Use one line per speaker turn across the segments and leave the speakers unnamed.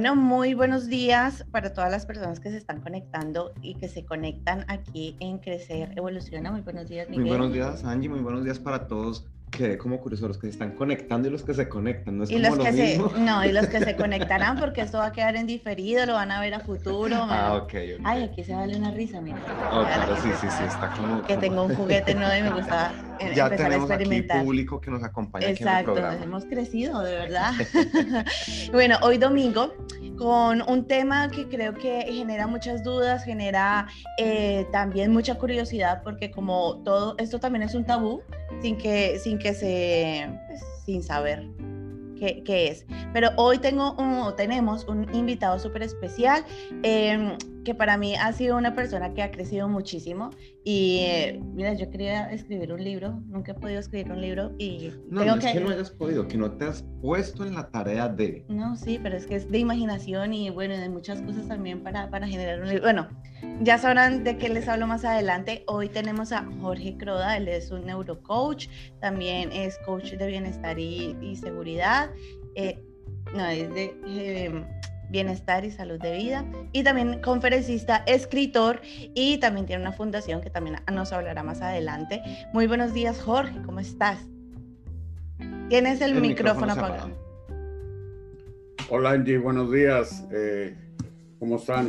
Bueno, muy buenos días para todas las personas que se están conectando y que se conectan aquí en Crecer Evoluciona. Muy buenos días, Miguel.
Muy buenos días, Angie. Muy buenos días para todos quedé como curioso, los que se están conectando y los que se conectan, ¿no es
y
como
los
lo
que
mismo?
Se, no, y los que se conectarán porque esto va a quedar en diferido, lo van a ver a futuro.
Ah, ok.
Ay, aquí se vale una risa, mira.
Oh, claro, sí, sí, sí, está como...
Que tengo un juguete nuevo y me gusta eh,
Ya
empezar a
tenemos aquí público que nos acompaña aquí en el
Exacto,
programa.
hemos crecido, de verdad. bueno, hoy domingo con un tema que creo que genera muchas dudas, genera eh, también mucha curiosidad, porque como todo esto también es un tabú, sin que, sin que se, pues, sin saber qué, qué es. Pero hoy tengo un- tenemos un invitado súper especial, eh, que para mí ha sido una persona que ha crecido muchísimo. Y eh, mira, yo quería escribir un libro, nunca he podido escribir un libro y
No, no es que no hayas podido, que no te has puesto en la tarea de...
no, sí, pero es que es de imaginación y bueno, de muchas cosas también para, para generar un libro. Bueno, ya sabrán de qué les hablo más adelante. Hoy tenemos a Jorge Croda, él es un neurocoach, también es coach de bienestar y, y seguridad. eh, no, es de eh, bienestar y salud de vida. Y también conferencista, escritor y también tiene una fundación que también nos hablará más adelante. Muy buenos días, Jorge, ¿cómo estás? Tienes el,
El
micrófono,
micrófono
apagado.
cerrado.
Hola Angie, buenos días. Eh, ¿Cómo están?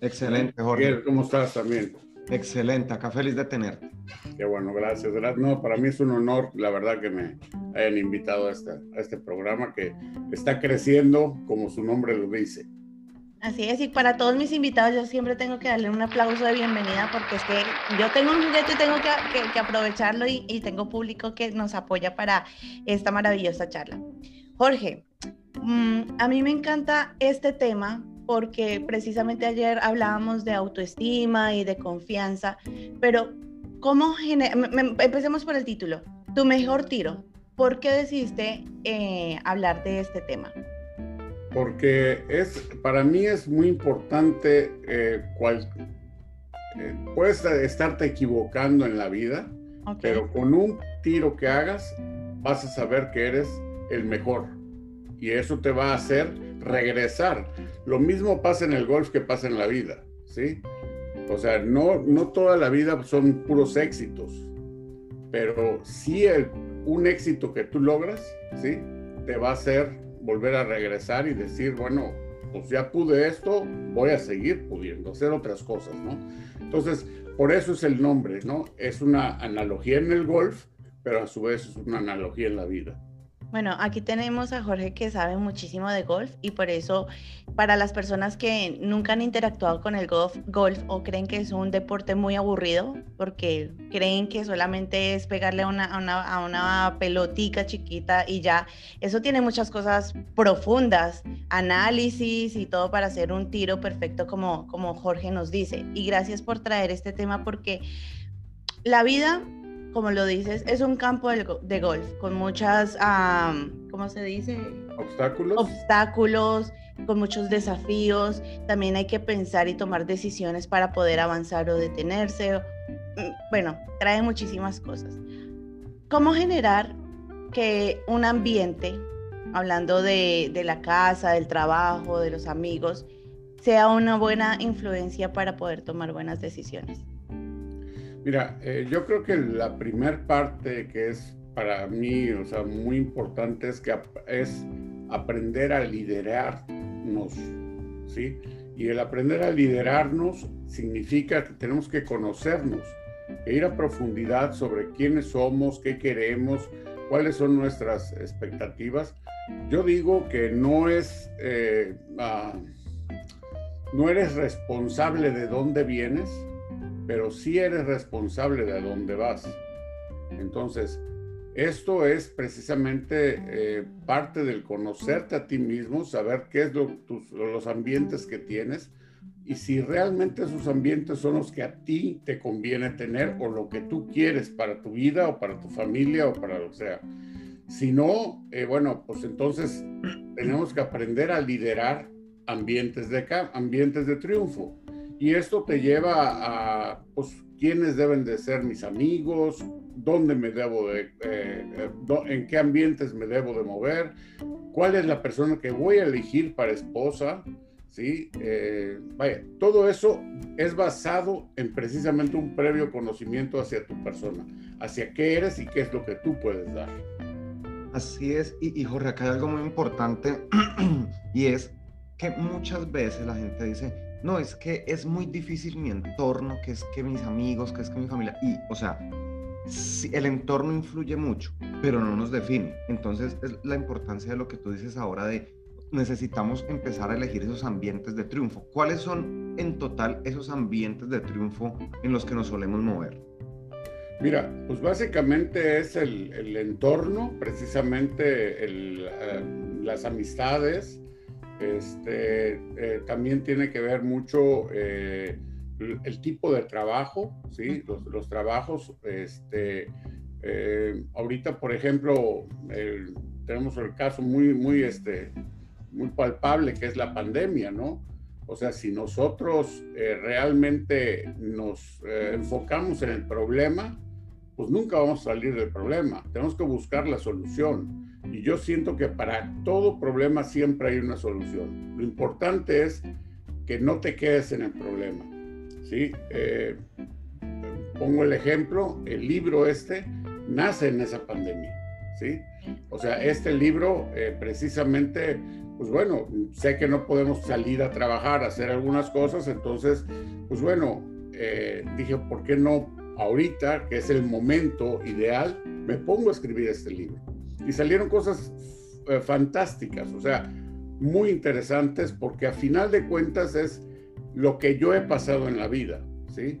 Excelente, Jorge.
¿cómo estás también?
Excelente, acá feliz de tenerte.
Qué bueno, gracias. gracias. No, para mí es un honor, la verdad, que me hayan invitado a, esta- a este programa que está creciendo, como su nombre lo dice.
Así es, y para todos mis invitados yo siempre tengo que darle un aplauso de bienvenida porque es que yo tengo un juguete y tengo que, que- que aprovecharlo y, y tengo público que nos apoya para esta maravillosa charla. Jorge, mm, a mí me encanta este tema porque precisamente ayer hablábamos de autoestima y de confianza, pero ¿cómo empecemos por el título, tu mejor tiro. ¿Por qué decidiste eh, hablar de este tema?
Porque es, para mí es muy importante, eh, cual- eh, puedes estarte equivocando en la vida,
Ok.
pero con un tiro que hagas vas a saber que eres el mejor y eso te va a hacer regresar. Lo mismo pasa en el golf que pasa en la vida, ¿sí? O sea, no, no toda la vida son puros éxitos, pero sí el- un éxito que tú logras, ¿sí? Te va a hacer volver a regresar y decir, bueno, pues ya pude esto, voy a seguir pudiendo hacer otras cosas, ¿no? Entonces, por eso es el nombre, ¿no? Es una analogía en el golf, pero a su vez es una analogía en la vida.
Bueno, aquí tenemos a Jorge que sabe muchísimo de golf y por eso para las personas que nunca han interactuado con el golf, o creen que es un deporte muy aburrido porque creen que solamente es pegarle una, a a una pelotica chiquita y ya, eso tiene muchas cosas profundas, análisis y todo para hacer un tiro perfecto como, como Jorge nos dice. Y gracias por traer este tema porque la vida como lo dices, es un campo de, golf con muchas, am, ¿cómo se dice?
¿Obstáculos?
Obstáculos, con muchos desafíos. También hay que pensar y tomar decisiones para poder avanzar o detenerse. mm, Bueno, trae muchísimas cosas. ¿Cómo generar que un ambiente, hablando de, de la casa, del trabajo, de los amigos, sea una buena influencia para poder tomar buenas decisiones?
Mira, eh, yo creo que la primer parte que es para mí, o sea, muy importante es que es aprender a liderarnos, ¿sí? Y el aprender a liderarnos significa que tenemos que conocernos, e ir a profundidad sobre quiénes somos, qué queremos, cuáles son nuestras expectativas. Yo digo que no es, eh, ah, no eres responsable de dónde vienes, pero sí eres responsable de dónde vas. Entonces, Esto es precisamente eh, parte del conocerte a ti mismo, saber qué es lo, tus, los ambientes que tienes y si realmente esos ambientes son los que a ti te conviene tener o lo que tú quieres para tu vida o para tu familia o para lo que sea. Si no, eh, bueno, pues entonces tenemos que aprender a liderar ambientes de, ambientes de triunfo. Y esto te lleva a, pues, quiénes deben de ser mis amigos, dónde me debo de, eh, eh, en qué ambientes me debo de mover, cuál es la persona que voy a elegir para esposa, ¿sí? Eh, todo eso es basado en precisamente un previo conocimiento hacia tu persona, hacia qué eres y qué es lo que tú puedes dar.
Así es, y, y Jorge, acá hay algo muy importante y es que muchas veces la gente dice, no, es que es muy difícil mi entorno, que es que mis amigos, que es que mi familia, y, o sea, el entorno influye mucho, pero no nos define. Entonces, es la importancia de lo que tú dices ahora de necesitamos empezar a elegir esos ambientes de triunfo. ¿Cuáles son en total esos ambientes de triunfo en los que nos solemos mover?
Mira, pues básicamente es el, entorno, precisamente eh, las amistades, este, eh, también tiene que ver mucho eh, el tipo de trabajo, ¿sí? Los, trabajos, este, eh, ahorita, por ejemplo, tenemos el caso muy, muy, este, muy palpable que es la pandemia, ¿no? O sea, si nosotros realmente nos enfocamos en el problema, pues nunca vamos a salir del problema. Tenemos que buscar la solución. Y yo siento que para todo problema siempre hay una solución. Lo importante es que no te quedes en el problema. ¿sí? Eh, pongo el ejemplo, el libro este nace en esa pandemia. ¿sí? O sea, este libro eh, precisamente, pues bueno, sé que no podemos salir a trabajar, a hacer algunas cosas, entonces, pues bueno, eh, dije, ¿por qué no ahorita, que es el momento ideal, me pongo a escribir este libro? Y salieron cosas eh, fantásticas, o sea, muy interesantes porque a final de cuentas es lo que yo he pasado en la vida, ¿sí?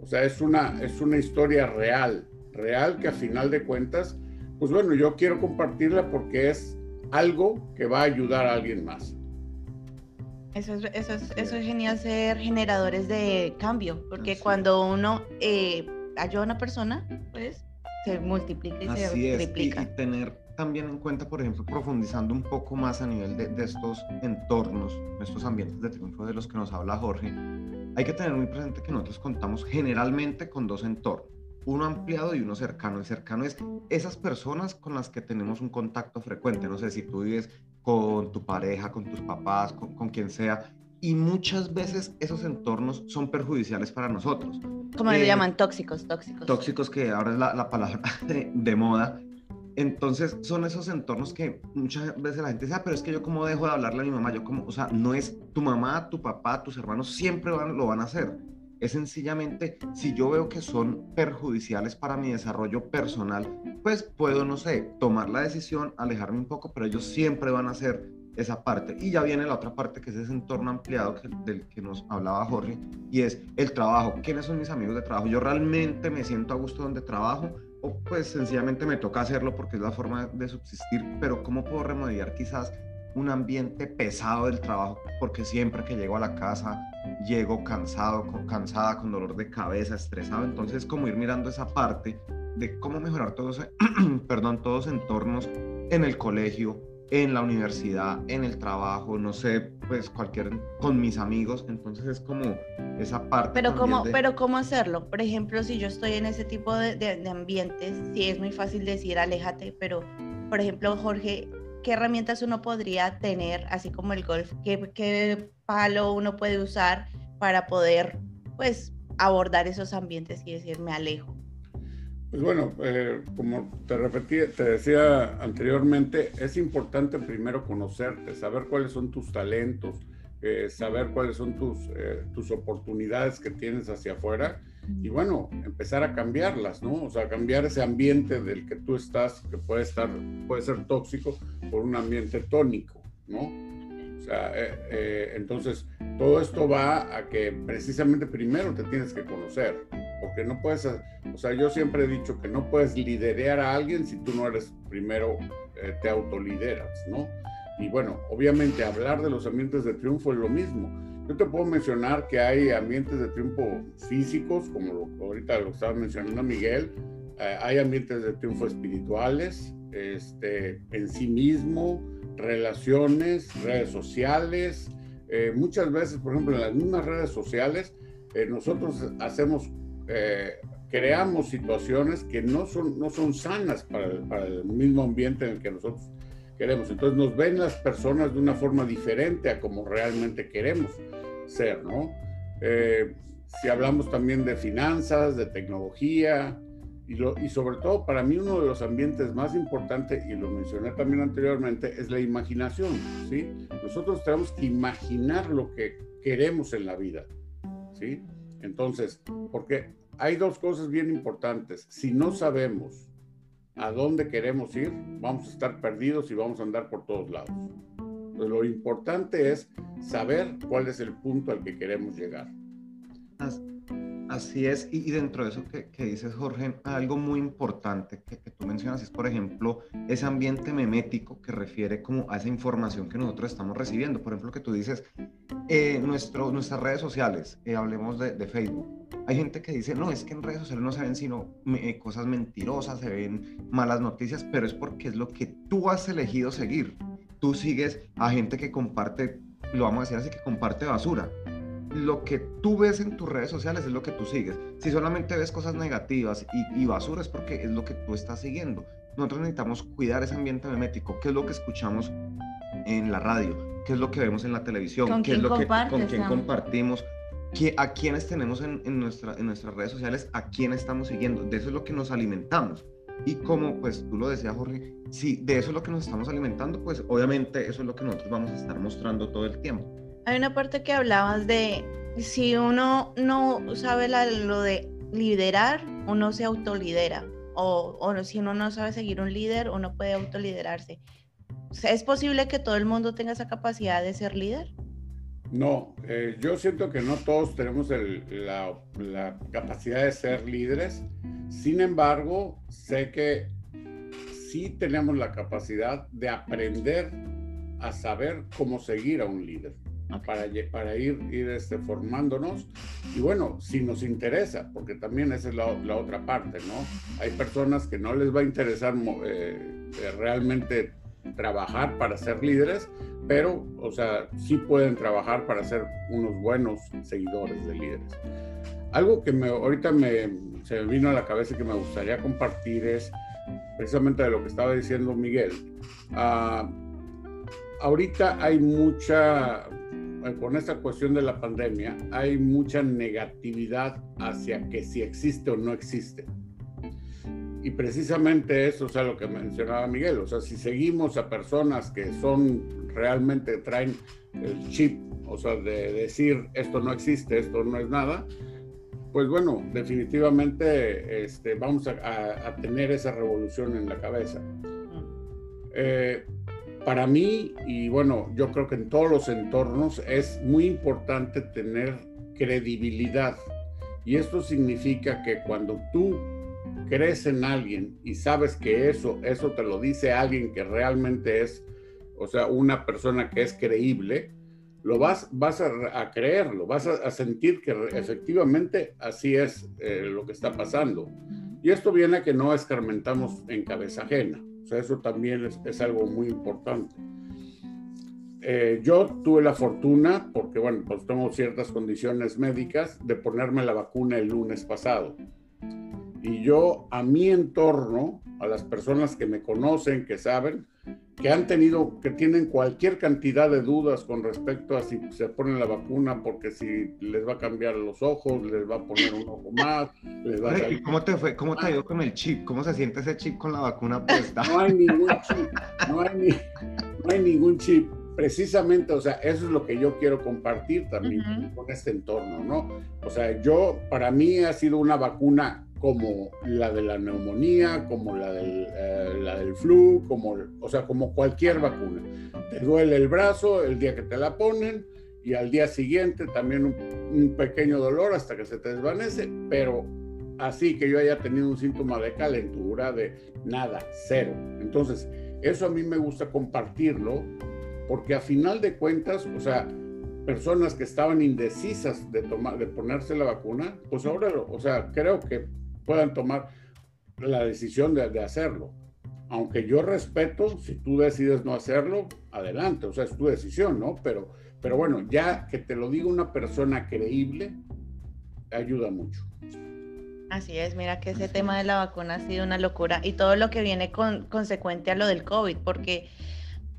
O sea, es una, es una historia real, real que a final de cuentas, pues bueno, yo quiero compartirla porque es algo que va a ayudar a alguien más.
Eso es, eso es, eso es genial ser generadores de cambio, porque cuando uno eh, ayuda a una persona, pues se multiplica y se triplica.
y tener también en cuenta, por ejemplo, profundizando un poco más a nivel de, de, estos entornos, estos ambientes de triunfo de los que nos habla Jorge, hay que tener muy presente que nosotros contamos generalmente con dos entornos, uno ampliado y uno cercano. El cercano es esas personas con las que tenemos un contacto frecuente, no sé si tú vives con tu pareja, con tus papás, con, con quien sea, y muchas veces esos entornos son perjudiciales para nosotros.
¿Cómo le eh, llaman? Tóxicos, tóxicos.
Tóxicos, que ahora es la, la palabra de, de, moda. Entonces son esos entornos que muchas veces la gente dice, ah, pero es que yo como dejo de hablarle a mi mamá, yo como, o sea, no es tu mamá, tu papá, tus hermanos siempre van, lo van a hacer. Es sencillamente, si yo veo que son perjudiciales para mi desarrollo personal, pues puedo, no sé, tomar la decisión, alejarme un poco, pero ellos siempre van a hacer esa parte. Y ya viene la otra parte, que es ese entorno ampliado del que nos hablaba Jorge, y es el trabajo. ¿Quiénes son mis amigos de trabajo? Yo realmente me siento a gusto donde trabajo o pues sencillamente me toca hacerlo porque es la forma de subsistir, pero ¿cómo puedo remediar quizás un ambiente pesado del trabajo? Porque siempre que llego a la casa llego cansado, con, cansada, con dolor de cabeza, estresado, entonces como ir mirando esa parte de cómo mejorar todos, perdón, todos entornos en el colegio, en la universidad, en el trabajo, no sé, pues cualquier, con mis amigos, entonces es como esa parte.
Pero cómo, pero cómo hacerlo, por ejemplo, si yo estoy en ese tipo de, de, ambientes, sí es muy fácil decir aléjate, pero por ejemplo, Jorge, ¿qué herramientas uno podría tener, así como el golf? ¿Qué, qué palo uno puede usar para poder, pues, abordar esos ambientes y decir me alejo?
Pues bueno, eh, como te repetí, te decía anteriormente, es importante primero conocerte, saber cuáles son tus talentos, eh, saber cuáles son tus, eh, tus oportunidades que tienes hacia afuera y bueno, empezar a cambiarlas, ¿no? O sea, cambiar ese ambiente del que tú estás, que puede estar, puede ser tóxico, por un ambiente tónico, ¿no? O sea, entonces todo esto va a que precisamente primero te tienes que conocer porque no puedes, o sea, yo siempre he dicho que no puedes liderar a alguien si tú no eres primero, eh, te autolideras, ¿no? Y bueno, obviamente hablar de los ambientes de triunfo es lo mismo. Yo te puedo mencionar que hay ambientes de triunfo físicos, como lo, ahorita lo estaba mencionando Miguel, eh, hay ambientes de triunfo espirituales, este, en sí mismo, relaciones, redes sociales. Eh, muchas veces, por ejemplo, en las mismas redes sociales, eh, nosotros hacemos, creamos situaciones que no son, no son sanas para el, mismo ambiente en el que nosotros queremos. Entonces nos ven las personas de una forma diferente a como realmente queremos ser, ¿no? Eh, si hablamos también de finanzas, de tecnología, y, lo, y sobre todo para mí uno de los ambientes más importantes, y lo mencioné también anteriormente, es la imaginación, ¿sí? Nosotros tenemos que imaginar lo que queremos en la vida, ¿sí? Entonces, porque hay dos cosas bien importantes. Si no sabemos a dónde queremos ir, vamos a estar perdidos y vamos a andar por todos lados. lo importante es saber cuál es el punto al que queremos llegar.
Así es, y, dentro de eso que, dices, Jorge, algo muy importante que, tú mencionas es, por ejemplo, ese ambiente memético que refiere como a esa información que nosotros estamos recibiendo. Por ejemplo, que tú dices, eh, nuestras redes sociales, eh, hablemos de, Facebook. Hay gente que dice, no, es que en redes sociales no se ven sino eh, cosas mentirosas, se ven malas noticias, pero es porque es lo que tú has elegido seguir. Tú sigues a gente que comparte, lo vamos a decir así, que comparte basura lo que tú ves en tus redes sociales es lo que tú sigues. Si solamente ves cosas negativas y, basura es porque es lo que tú estás siguiendo. Nosotros necesitamos cuidar ese ambiente memético. ¿Qué es lo que escuchamos en la radio? ¿Qué es lo que vemos en la televisión? ¿Qué es lo que con quién compartimos? ¿A quiénes tenemos en, en, nuestra, en nuestras redes sociales? ¿A quién estamos siguiendo? De eso es lo que nos alimentamos. Y como pues tú lo decías, Jorge, si de eso es lo que nos estamos alimentando, pues obviamente eso es lo que nosotros vamos a estar mostrando todo el tiempo.
Hay una parte que hablabas de si uno no sabe lo de liderar, uno se autolidera. O, o si uno no sabe seguir un líder, uno puede autoliderarse. ¿Es posible que todo el mundo tenga esa capacidad de ser líder?
No, eh, yo siento que no todos tenemos la, la, capacidad de ser líderes. Sin embargo, sé que sí tenemos la capacidad de aprender a saber cómo seguir a un líder para, ir, ir este, formándonos. Y bueno, si nos interesa, porque también esa es la, otra parte, ¿no? Hay personas que no les va a interesar eh, eh, realmente trabajar para ser líderes, pero, o sea, sí pueden trabajar para ser unos buenos seguidores de líderes. Algo que me, ahorita me, se vino a la cabeza que me gustaría compartir es precisamente de lo que estaba diciendo Miguel. Uh, ahorita hay mucha, con esta cuestión de la pandemia, hay mucha negatividad hacia que si existe o no existe. Y precisamente eso es lo que mencionaba Miguel, o sea, si seguimos a personas que son realmente traen el chip, o sea, de decir esto no existe, esto no es nada, pues bueno, definitivamente este, vamos a, tener esa revolución en la cabeza. Eh, para mí, y bueno, yo creo que en todos los entornos es muy importante tener credibilidad. Y esto significa que cuando tú crees en alguien y sabes que eso, eso te lo dice alguien que realmente es, o sea, una persona que es creíble, lo vas, vas a, creerlo, vas a, sentir que efectivamente así es eh, lo que está pasando. Y esto viene a que no escarmentamos en cabeza ajena sea, eso también es, algo muy importante. Eh, yo tuve la fortuna, porque bueno, pues tengo ciertas condiciones médicas, de ponerme la vacuna el lunes pasado. Y yo a mi entorno, a las personas que me conocen, que saben, que han tenido, que tienen cualquier cantidad de dudas con respecto a si se ponen la vacuna, porque si les va a cambiar los ojos, les va a poner un ojo más, les va a...
¿Y cómo te fue? ¿Cómo te ha ido con el chip? ¿Cómo se siente ese chip con la vacuna puesta?
No hay ningún chip, no hay, no hay ningún chip. Precisamente, o sea, eso es lo que yo quiero compartir también con este entorno, ¿no? O sea, yo, para mí ha sido una vacuna como la de la neumonía, como la del, eh, la del flu, como, o sea, como cualquier vacuna. Te duele el brazo el día que te la ponen y al día siguiente también un, pequeño dolor hasta que se te desvanece, pero así que yo haya tenido un síntoma de calentura, de nada, cero. Entonces, eso a mí me gusta compartirlo porque a final de cuentas, o sea, personas que estaban indecisas de, tomar, de ponerse la vacuna, pues ahora, o sea, creo que puedan tomar la decisión de, hacerlo. Aunque yo respeto, si tú decides no hacerlo, adelante, o sea, es tu decisión, ¿no? Pero, pero bueno, ya que te lo diga una persona creíble, ayuda mucho.
Así es, mira que ese tema de la vacuna ha sido una locura y todo lo que viene con, consecuente a lo del COVID, porque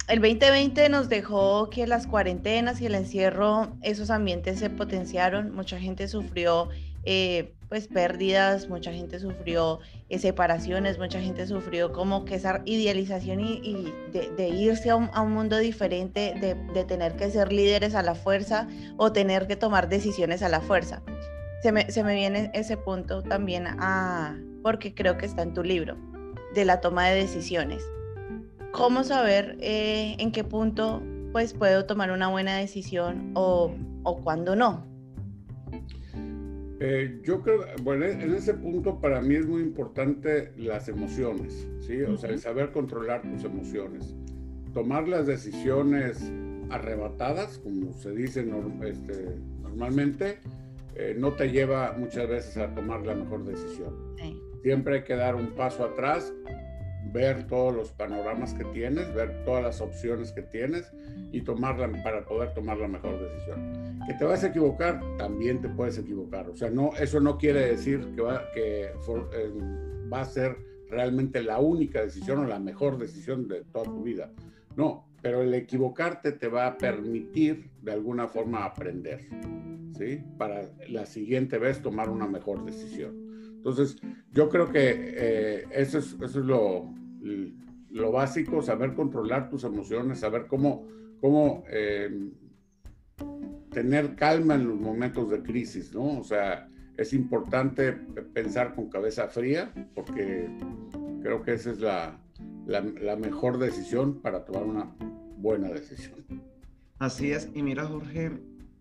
el 2020 nos dejó que las cuarentenas y el encierro, esos ambientes se potenciaron, mucha gente sufrió eh, pues pérdidas, mucha gente sufrió separaciones, mucha gente sufrió como que esa idealización y, de, irse a un, mundo diferente, de, de, tener que ser líderes a la fuerza o tener que tomar decisiones a la fuerza. Se me, se me viene ese punto también a, porque creo que está en tu libro, de la toma de decisiones cómo saber eh, en qué punto pues puedo tomar una buena decisión o, o cuándo no.
Eh, yo creo, bueno, en ese punto para mí es muy importante las emociones, ¿sí? O sea, el saber controlar tus emociones. Tomar las decisiones arrebatadas, como se dice este, normalmente, eh, no te lleva muchas veces a tomar la mejor decisión. Siempre hay que dar un paso atrás ver todos los panoramas que tienes, ver todas las opciones que tienes y tomarla para poder tomar la mejor decisión. Que te vas a equivocar, también te puedes equivocar. O sea, no, eso no quiere decir que va, que eh, va a ser realmente la única decisión o la mejor decisión de toda tu vida. No, pero el equivocarte te va a permitir de alguna forma aprender, ¿sí? Para la siguiente vez tomar una mejor decisión. Entonces, yo creo que eh, eso es, lo, básico, saber controlar tus emociones, saber cómo, eh, tener calma en los momentos de crisis, ¿no? O sea, es importante pensar con cabeza fría porque creo que esa es la, la mejor decisión para tomar una buena decisión.
Así es, y mira Jorge,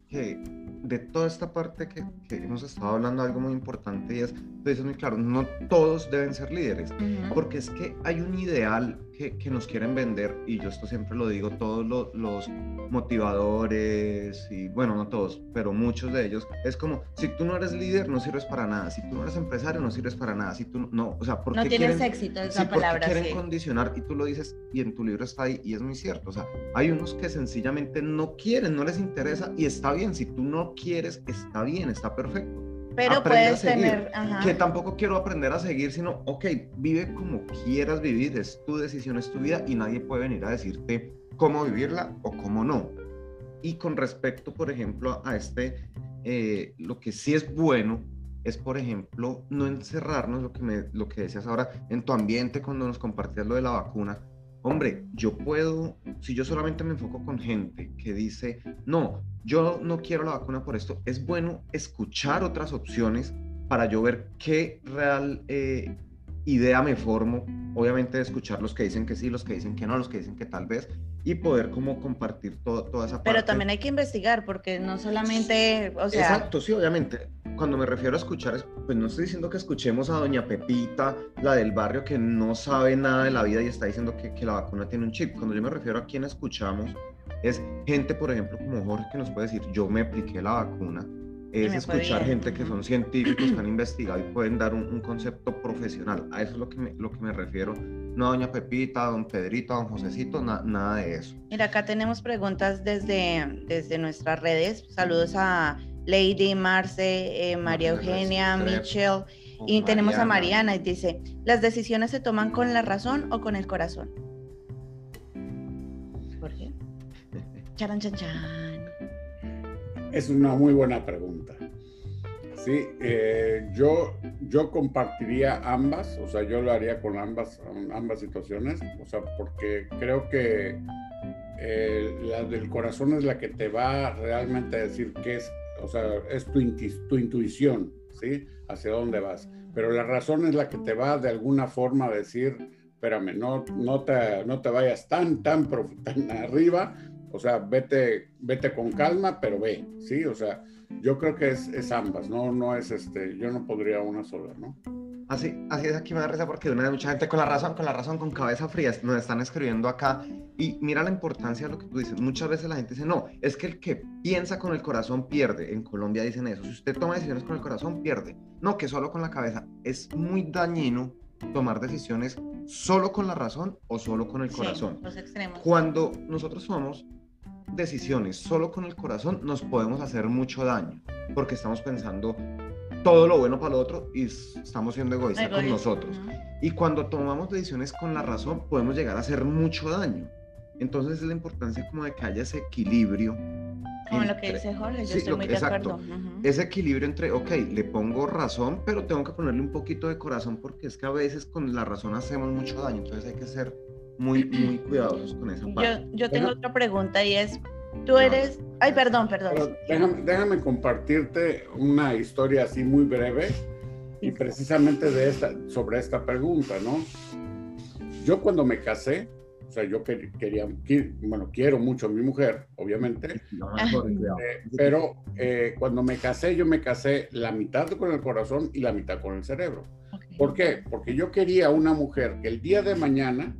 que de toda esta parte que, que, hemos estado hablando, algo muy importante y es, tú dices muy claro, no todos deben ser líderes, porque es que hay un ideal que, que, nos quieren vender, y yo esto siempre lo digo, todos los, los motivadores, y bueno, no todos, pero muchos de ellos, es como, si tú no eres líder, no sirves para nada, si tú no eres empresario, no sirves para nada, si tú no, o sea, porque
no tienes éxito, esa sí, palabra.
quieren sí. condicionar, y tú lo dices, y en tu libro está ahí, y es muy cierto, o sea, hay unos que sencillamente no quieren, no les interesa, y está bien, si tú no quieres, está bien, está perfecto.
Pero puedes tener... Ajá.
Que tampoco quiero aprender a seguir, sino, ok, vive como quieras vivir, es tu decisión, es tu vida y nadie puede venir a decirte cómo vivirla o cómo no. Y con respecto, por ejemplo, a este, eh, lo que sí es bueno es, por ejemplo, no encerrarnos, lo que, me, lo que decías ahora, en tu ambiente cuando nos compartías lo de la vacuna, hombre, yo puedo, si yo solamente me enfoco con gente que dice, no, yo no quiero la vacuna por esto, es bueno escuchar otras opciones para yo ver qué real eh, idea me formo, obviamente escuchar los que dicen que sí, los que dicen que no, los que dicen que tal vez, y poder como compartir todo, toda esa parte.
Pero también hay que investigar, porque no solamente, o sea...
Exacto, sí, obviamente. Cuando me refiero a escuchar, pues no estoy diciendo que escuchemos a doña Pepita, la del barrio que no sabe nada de la vida y está diciendo que, que la vacuna tiene un chip. Cuando yo me refiero a quién escuchamos, es gente, por ejemplo, como Jorge, que nos puede decir, yo me apliqué la vacuna, es escuchar gente que son científicos, que han investigado y pueden dar un, un, concepto profesional. A eso es lo que me, lo que me refiero. No a doña Pepita, a don Pedrito, a don Josecito, na, nada de eso.
Mira, acá tenemos preguntas desde, desde nuestras redes. Saludos a Lady, Marce, eh, María Eugenia, Michelle. Y Mariana. tenemos a Mariana y dice, ¿las decisiones se toman con la razón o con el corazón? Jorge. Charan, chan, chan.
Es una muy buena pregunta. Sí, eh, yo, yo compartiría ambas, o sea, yo lo haría con ambas, ambas situaciones, o sea, porque creo que eh, la del corazón es la que te va realmente a decir qué es, o sea, es tu, tu intuición, ¿sí? Hacia dónde vas. Pero la razón es la que te va de alguna forma a decir, espérame, no, no, te, no te vayas tan, tan, tan arriba O sea, vete, vete con calma, pero ve, ¿sí? O sea, yo creo que es, es ambas, ¿no? No es este, yo no podría una sola, ¿no?
Así, así es aquí me da risa porque una vez mucha gente con la razón, con la razón, con cabeza fría, nos están escribiendo acá y mira la importancia de lo que tú dices. Muchas veces la gente dice, no, es que el que piensa con el corazón pierde. En Colombia dicen eso. Si usted toma decisiones con el corazón, pierde. No, que solo con la cabeza. Es muy dañino tomar decisiones solo con la razón o solo con el
Sí,
corazón.
los extremos.
Cuando nosotros tomamos decisiones solo con el corazón, nos podemos hacer mucho daño porque estamos pensando todo lo bueno para el otro y estamos siendo egoístas con nosotros. Y cuando tomamos decisiones con la razón, podemos llegar a hacer mucho daño. Entonces es la importancia como de que haya ese equilibrio.
Como lo que
entre-
dice Jorge, yo
Sí,
estoy muy
que-
de
exacto.
acuerdo. ujú.
Ese equilibrio entre, ok, le pongo razón, pero tengo que ponerle un poquito de corazón porque es que a veces con la razón hacemos mucho daño. Entonces hay que ser muy, muy cuidadosos con esa parte.
Yo, yo tengo otra pregunta y es, tú eres... Ay, perdón, perdón.
Déjame, déjame compartirte una historia así muy breve y precisamente de esta, sobre esta pregunta, ¿no? Yo cuando me casé, o sea, yo quer- quería, bueno, quiero mucho a mi mujer, obviamente,
No,
eh, pero eh, cuando me casé, yo me casé la mitad con el corazón y la mitad con el cerebro.
Ok.
¿Por qué? Porque yo quería una mujer que el día de mañana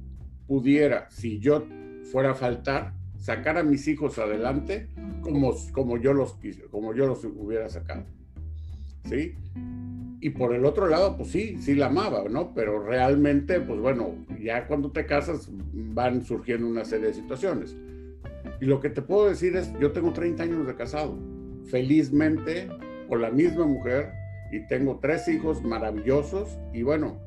pudiera, si yo fuera a faltar, sacar a mis hijos adelante como, como, yo, los, como yo los hubiera sacado. ¿Sí? Y por el otro lado, pues sí, sí la amaba, ¿no? Pero realmente, pues bueno, ya cuando te casas van surgiendo una serie de situaciones. Y lo que te puedo decir es, yo tengo 30 años de casado, felizmente con la misma mujer y tengo tres hijos maravillosos y bueno,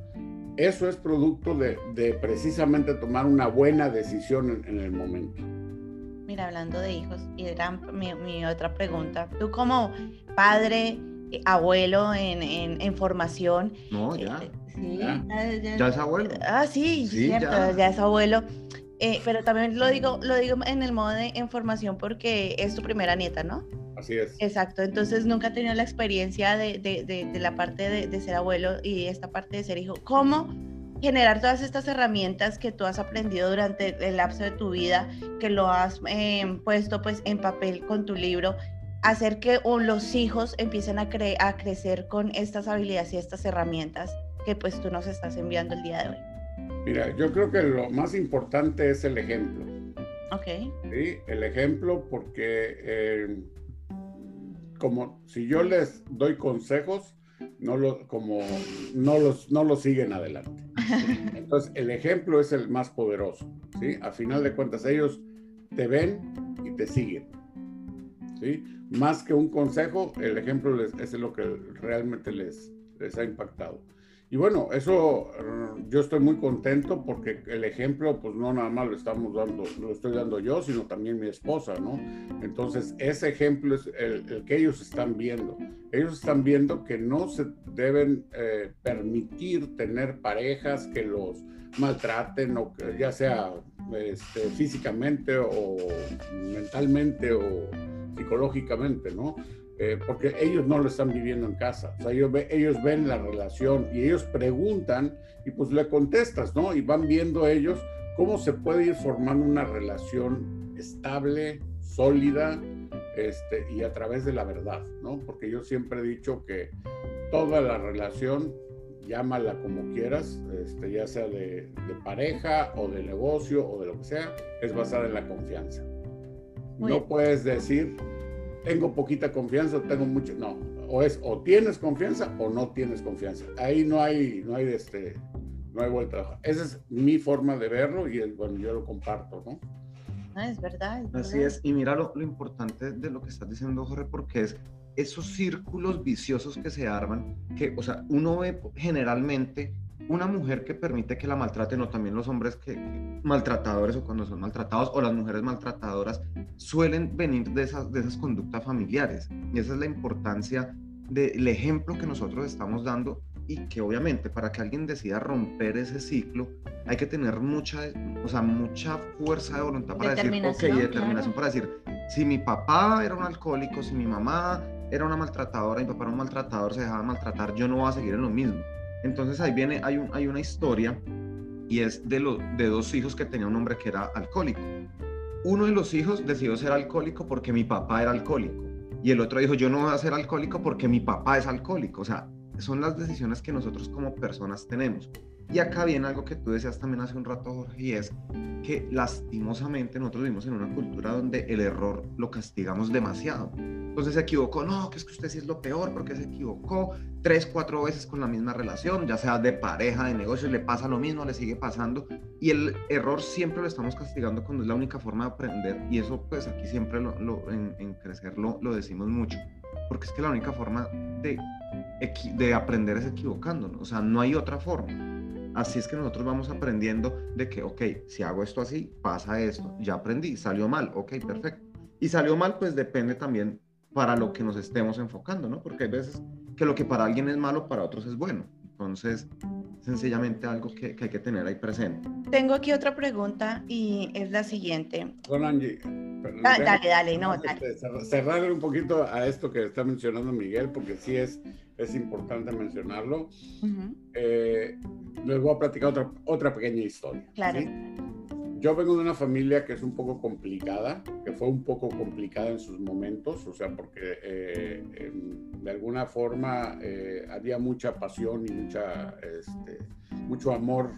eso es producto de, de precisamente tomar una buena decisión en, en el momento.
Mira, hablando de hijos, y era mi, mi otra pregunta. Tú como padre, eh, abuelo en, en, en formación...
No, ya.
eh, sí,
Ya.
ya-
Ya es abuelo.
Ah, sí,
Sí,
cierto,
ya.
ya. es abuelo. Eh, pero también lo digo, lo digo en el modo de en formación porque es tu primera nieta, ¿no?
Así es.
Exacto, entonces nunca he tenido la experiencia de, de- de- de la parte de, de ser abuelo y esta parte de ser hijo. ¿Cómo generar todas estas herramientas que tú has aprendido durante el lapso de tu vida, que lo has eh, puesto pues en papel con tu libro, hacer que los hijos empiecen a, cre- a crecer con estas habilidades y estas herramientas que pues tú nos estás enviando el día de hoy?
Mira, yo creo que lo más importante es el ejemplo.
Ok,
¿sí? El ejemplo porque eh, como si yo les doy consejos, no lo, como no los, no los siguen adelante. Entonces, el ejemplo es el más poderoso, ¿sí? A final de cuentas, ellos te ven y te siguen, ¿sí? Más que un consejo, el ejemplo les- es lo que realmente les, les ha impactado. Y bueno, eso eh, yo estoy muy contento porque el ejemplo, pues no nada más lo estamos dando, lo estoy dando yo, sino también mi esposa, ¿no? Entonces, ese ejemplo es el, que ellos están viendo. Ellos están viendo que no se deben eh, permitir tener parejas que los maltraten, ya sea este, físicamente o mentalmente o psicológicamente, ¿no? Eh, porque ellos no lo están viviendo en casa. O sea, ellos, ve- ellos ven la relación y ellos preguntan y pues le contestas, ¿no? Y van viendo ellos cómo se puede ir formando una relación estable, sólida, este, y a través de la verdad, ¿no? Porque yo siempre he dicho que toda la relación, llámala como quieras, este, ya sea de, de pareja o de negocio o de lo que sea, es basada en la confianza.
Muy
no
bien.
puedes decir, tengo poquita confianza o tengo mucho, no, o es o tienes confianza o no tienes confianza. Ahí no hay, no hay este, no hay vuelta. de hoja. Esa es mi forma de verlo y el- bueno, yo lo comparto, ¿no?
no, es verdad. es
Así
verdad.
es, y mira lo, lo importante de lo que estás diciendo, Jorge, porque es esos círculos viciosos que se arman, que, o sea, uno ve generalmente una mujer que permite que la maltraten, o también los hombres que, que- maltratadores o cuando son maltratados, o las mujeres maltratadoras, suelen venir de esas, de esas conductas familiares. Y esa es la importancia del ejemplo que nosotros estamos dando y que obviamente para que alguien decida romper ese ciclo hay que tener mucha, o sea, mucha fuerza de voluntad para decir, ok, y determinación
claro.
para decir, si mi papá era un alcohólico, si mi mamá era una maltratadora, mi papá era un maltratador, se dejaba maltratar, yo no voy a seguir en lo mismo. Entonces ahí viene, hay, un, hay una historia y es de, lo, de dos hijos que tenía un hombre que era alcohólico. uno de los hijos decidió ser alcohólico porque mi papá era alcohólico. Y el otro dijo, yo no voy a ser alcohólico porque mi papá es alcohólico. O sea, son las decisiones que nosotros como personas tenemos. Y acá viene algo que tú decías también hace un rato, Jorge, y es que lastimosamente nosotros vivimos en una cultura donde el error lo castigamos demasiado. Entonces se equivocó, no, que es que usted sí es lo peor porque se equivocó tres, cuatro veces con la misma relación, ya sea de pareja, de negocio, le pasa lo mismo, le sigue pasando. Y el error siempre lo estamos castigando cuando es la única forma de aprender. Y eso pues aquí siempre lo, lo, en, en crecer lo, lo decimos mucho. Porque es que la única forma de, de aprender es equivocándonos. O sea, no hay otra forma. Así es que nosotros vamos aprendiendo de que, ok, si hago esto así, pasa esto. Ya aprendí, salió mal, ok, perfecto. Y salió mal, pues depende también para lo que nos estemos enfocando, ¿no? Porque hay veces que lo que para alguien es malo, para otros es bueno. Entonces, sencillamente algo que, que hay que tener ahí presente.
Tengo aquí otra pregunta y es la siguiente.
Don Angie,
Ah, dale, dale, no, dale.
Cerrarle un poquito a esto que está mencionando Miguel, porque sí es, es importante mencionarlo.
Ujú,
Eh, les voy a platicar otra, otra pequeña historia.
Claro.
¿sí? Yo vengo de una familia que es un poco complicada, que fue un poco complicada en sus momentos, o sea, porque eh, de alguna forma eh, había mucha pasión y mucha, este, mucho amor,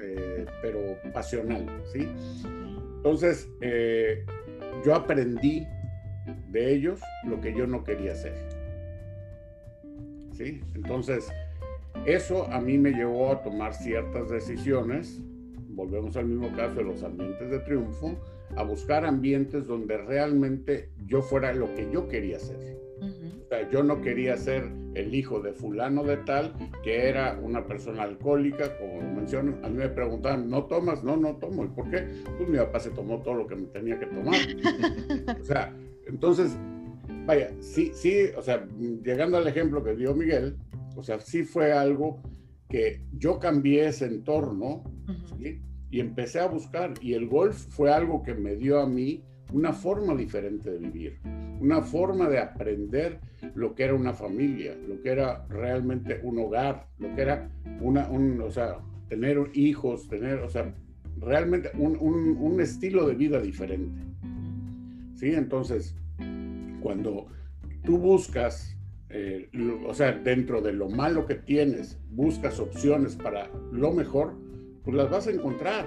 eh, pero pasional, ¿sí? Entonces, yo aprendí de ellos lo que yo no quería hacer. ¿Sí? Entonces, eso a mí me llevó a tomar ciertas decisiones, volvemos al mismo caso de los ambientes de triunfo, a buscar ambientes donde realmente yo fuera lo que yo quería ser.
ujú.
O sea, yo no quería ser el hijo de fulano de tal, que era una persona alcohólica, como menciono. A mí me preguntaban, ¿no tomas? No, no tomo. ¿Y por qué? Pues mi papá se tomó todo lo que me tenía que tomar. o sea, entonces, vaya, sí, sí, o sea, llegando al ejemplo que dio Miguel, o sea, sí fue algo que yo cambié ese entorno, Y empecé a buscar, y el golf fue algo que me dio a mí una forma diferente de vivir, una forma de aprender lo que era una familia, lo que era realmente un hogar, lo que era una, un, o sea, tener hijos, tener, o sea, realmente un, un- estilo de vida diferente. ¿Sí? Entonces, cuando tú buscas, eh, o sea, dentro de lo malo que tienes, buscas opciones para lo mejor, pues las vas a encontrar.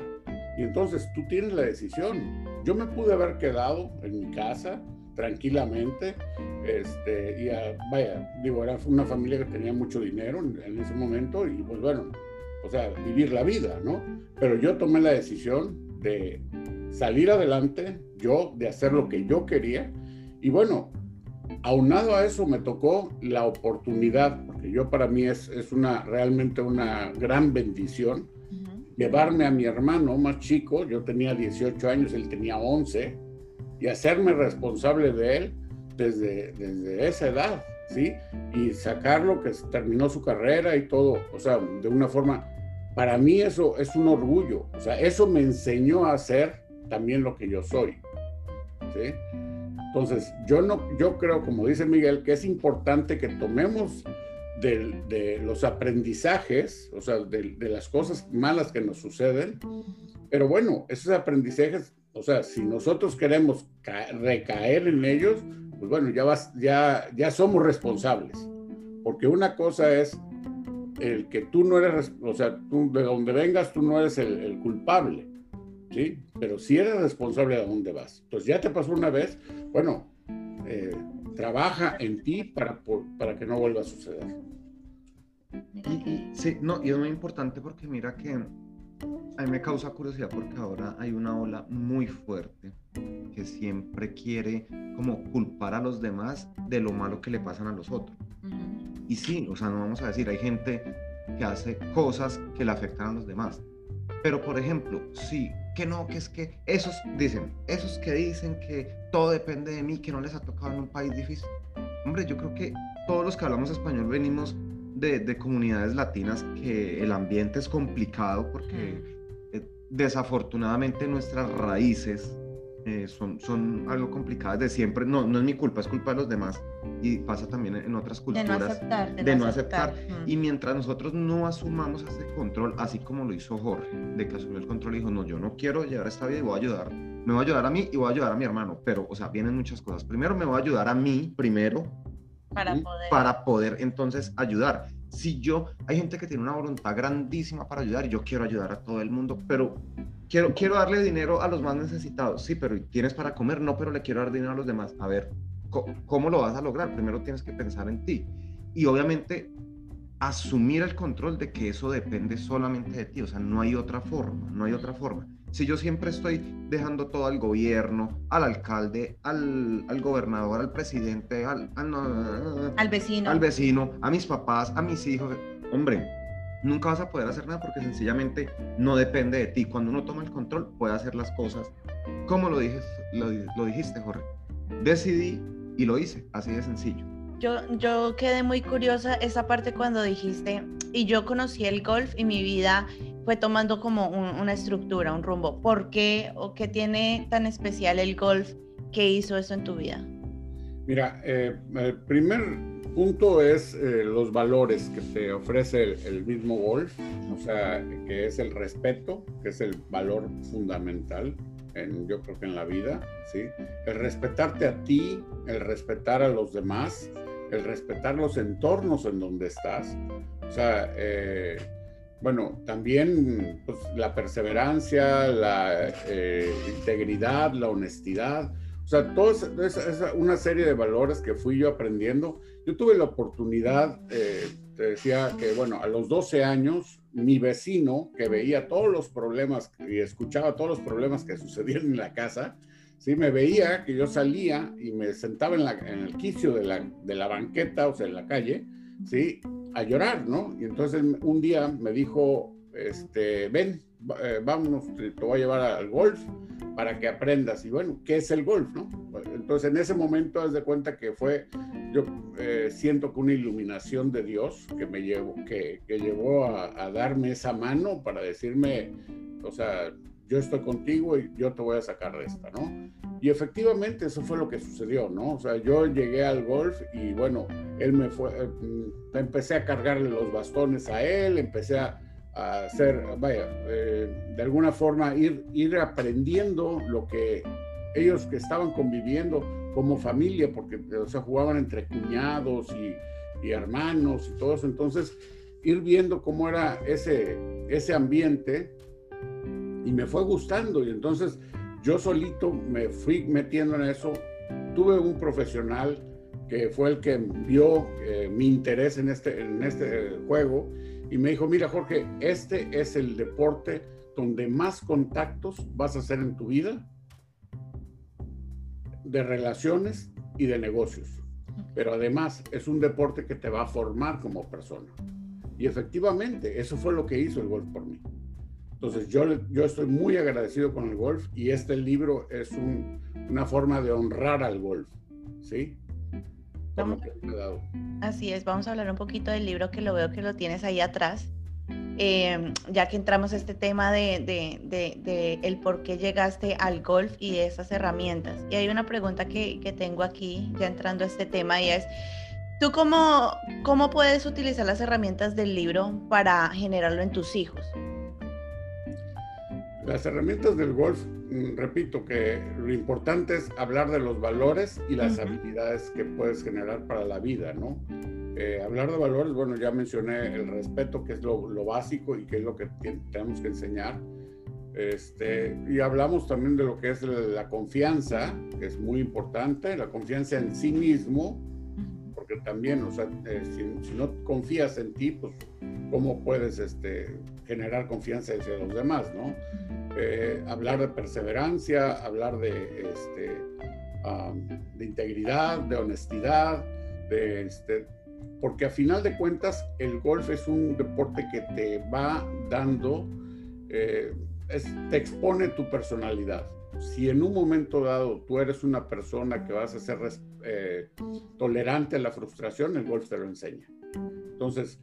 Y entonces tú tienes la decisión. Yo me pude haber quedado en mi casa tranquilamente, este, y ah, vaya, digo, era una familia que tenía mucho dinero en, ese momento, y pues bueno, o sea, vivir la vida, ¿no? Pero yo tomé la decisión de salir adelante, yo, de hacer lo que yo quería, y bueno, aunado a eso me tocó la oportunidad, porque yo para mí es, es una, realmente una gran bendición. Llevarme a mi hermano más chico, yo tenía 18 años, él tenía 11, y hacerme responsable de él desde, desde esa edad, ¿sí? Y sacarlo, que terminó su carrera y todo, o sea, de una forma, para mí eso es un orgullo, o sea, eso me enseñó a ser también lo que yo soy, ¿sí? Entonces, yo, no, yo creo, como dice Miguel, que es importante que tomemos de, los aprendizajes, o sea, de, las cosas malas que nos suceden, pero bueno, esos aprendizajes, o sea, si nosotros queremos recaer en ellos, pues bueno, ya, vas, ya, ya somos responsables, porque una cosa es el que tú no eres, o sea, tú de donde vengas, tú no eres el, culpable, ¿sí? Pero si eres responsable de dónde vas. Entonces ya te pasó una vez, bueno, eh, trabaja en ti para, para que no vuelva a suceder.
Y, y, sí, no, y es muy importante porque mira que a mí me causa curiosidad porque ahora hay una ola muy fuerte que siempre quiere como culpar a los demás de lo malo que le pasan a los otros. Uh -huh. Y sí, o sea, no vamos a decir, hay gente que hace cosas que le afectan a los demás. Pero, por ejemplo, sí, que no, que es que esos dicen, esos que dicen que todo depende de mí, que no les ha tocado en un país difícil. Hombre, yo creo que todos los que hablamos español venimos de, de comunidades latinas que el ambiente es complicado porque mm. eh, desafortunadamente nuestras raíces eh, son, son algo complicadas de siempre. No, no es mi culpa, es culpa de los demás. Y pasa también en otras
De
culturas.
no aceptar.
de no aceptar.
Mm.
Y mientras nosotros no asumamos ese control, así como lo hizo Jorge, de que asumió el control y dijo, no, yo no quiero llevar esta vida y voy a ayudar. Me voy a ayudar a mí y voy a ayudar a mi hermano. Pero, o sea, vienen muchas cosas. Primero me voy a ayudar a mí, primero,
para poder.
para poder entonces ayudar. Si yo, hay gente que tiene una voluntad grandísima para ayudar y yo quiero ayudar a todo el mundo, pero quiero, quiero darle dinero a los más necesitados. Sí, pero ¿tienes para comer? No, pero le quiero dar dinero a los demás. A ver, co- ¿cómo lo vas a lograr? Primero tienes que pensar en ti. Y obviamente asumir el control de que eso depende solamente de ti. O sea, no hay otra forma, no hay otra forma. Si yo siempre estoy dejando todo al gobierno, al alcalde, al, al gobernador, al presidente, al, al- no,
Al vecino.
al vecino, a mis papás, a mis hijos. Hombre, nunca vas a poder hacer nada porque sencillamente no depende de ti. Cuando uno toma el control, puede hacer las cosas como lo, dije, lo, lo dijiste, Jorge. Decidí y lo hice, así de sencillo.
Yo, yo quedé muy curiosa esa parte cuando dijiste, y yo conocí el golf y mi vida fue tomando como un- una estructura, un rumbo. ¿Por qué o qué tiene tan especial el golf que hizo eso en tu vida?
Mira, eh, el primer punto es eh, los valores que te ofrece el, el mismo golf, o sea, que es el respeto, que es el valor fundamental, en, yo creo que en la vida, ¿sí? El respetarte a ti, el respetar a los demás, el respetar los entornos en donde estás. O sea, eh, bueno, también pues, la perseverancia, la eh, integridad, la honestidad. O sea, todo es, es- es una serie de valores que fui yo aprendiendo. Yo tuve la oportunidad, eh, te decía que, bueno, a los 12 años, mi vecino, que veía todos los problemas y escuchaba todos los problemas que sucedían en la casa, sí, me veía que yo salía y me sentaba en, en el quicio de la, de la banqueta, o sea, en la calle, sí, a llorar, ¿no? Y entonces un día me dijo, este, ven, eh, vámonos, te te voy a llevar al golf para que aprendas. Y bueno, ¿qué es el golf, no? Entonces en ese momento, haz de cuenta que fue, yo eh, siento que una iluminación de Dios que me llevó, que, que llevó a darme esa mano para decirme, o sea, yo estoy contigo y yo te voy a sacar de esta, ¿no? Y efectivamente eso fue lo que sucedió, ¿no? O sea, yo llegué al golf y bueno, él me fue, eh, mm, empecé a cargarle los bastones a él, empecé a, hacer, vaya, eh, de alguna forma ir, ir aprendiendo lo que ellos que estaban conviviendo como familia, porque o sea, jugaban entre cuñados y, y hermanos y todo eso, entonces ir viendo cómo era ese, ese ambiente y me fue gustando y entonces yo solito me fui metiendo en eso, tuve un profesional que fue el que vio eh, mi interés en este, en este juego y me dijo, mira Jorge, este es el deporte donde más contactos vas a hacer en tu vida de relaciones y de negocios. Pero además es un deporte que te va a formar como persona. Y efectivamente, eso fue lo que hizo el golf por mí. Entonces yo, yo estoy muy agradecido con el golf y este libro es un, una forma de honrar al golf. ¿Sí?
Así es, vamos a hablar un poquito del libro que lo veo que lo tienes ahí atrás. Eh, ya que entramos a este tema de, de, de, de el por qué llegaste al golf y de esas herramientas. Y hay una pregunta que, que tengo aquí, ya entrando a este tema, y es, ¿tú cómo, cómo puedes utilizar las herramientas del libro para generarlo en tus hijos?
Las herramientas del golf, mm, repito que lo importante es hablar de los valores y las
Ujú.
habilidades que puedes generar para la vida, ¿no? Eh, hablar de valores, bueno, ya mencioné el respeto, que es lo, lo básico y que es lo que tenemos que enseñar. Este, y hablamos también de lo que es la, la confianza, que es muy importante, la confianza en sí mismo, porque también, o sea, eh, si, si no confías en ti, pues, ¿cómo puedes este, generar confianza hacia los demás, no? Eh, hablar de perseverancia, hablar de, este, um, de integridad, de honestidad, de este, porque a final de cuentas el golf es un deporte que te va dando, eh, es- te expone tu personalidad. Si en un momento dado tú eres una persona que vas a ser res- eh, tolerante a la frustración, el golf te lo enseña. Entonces,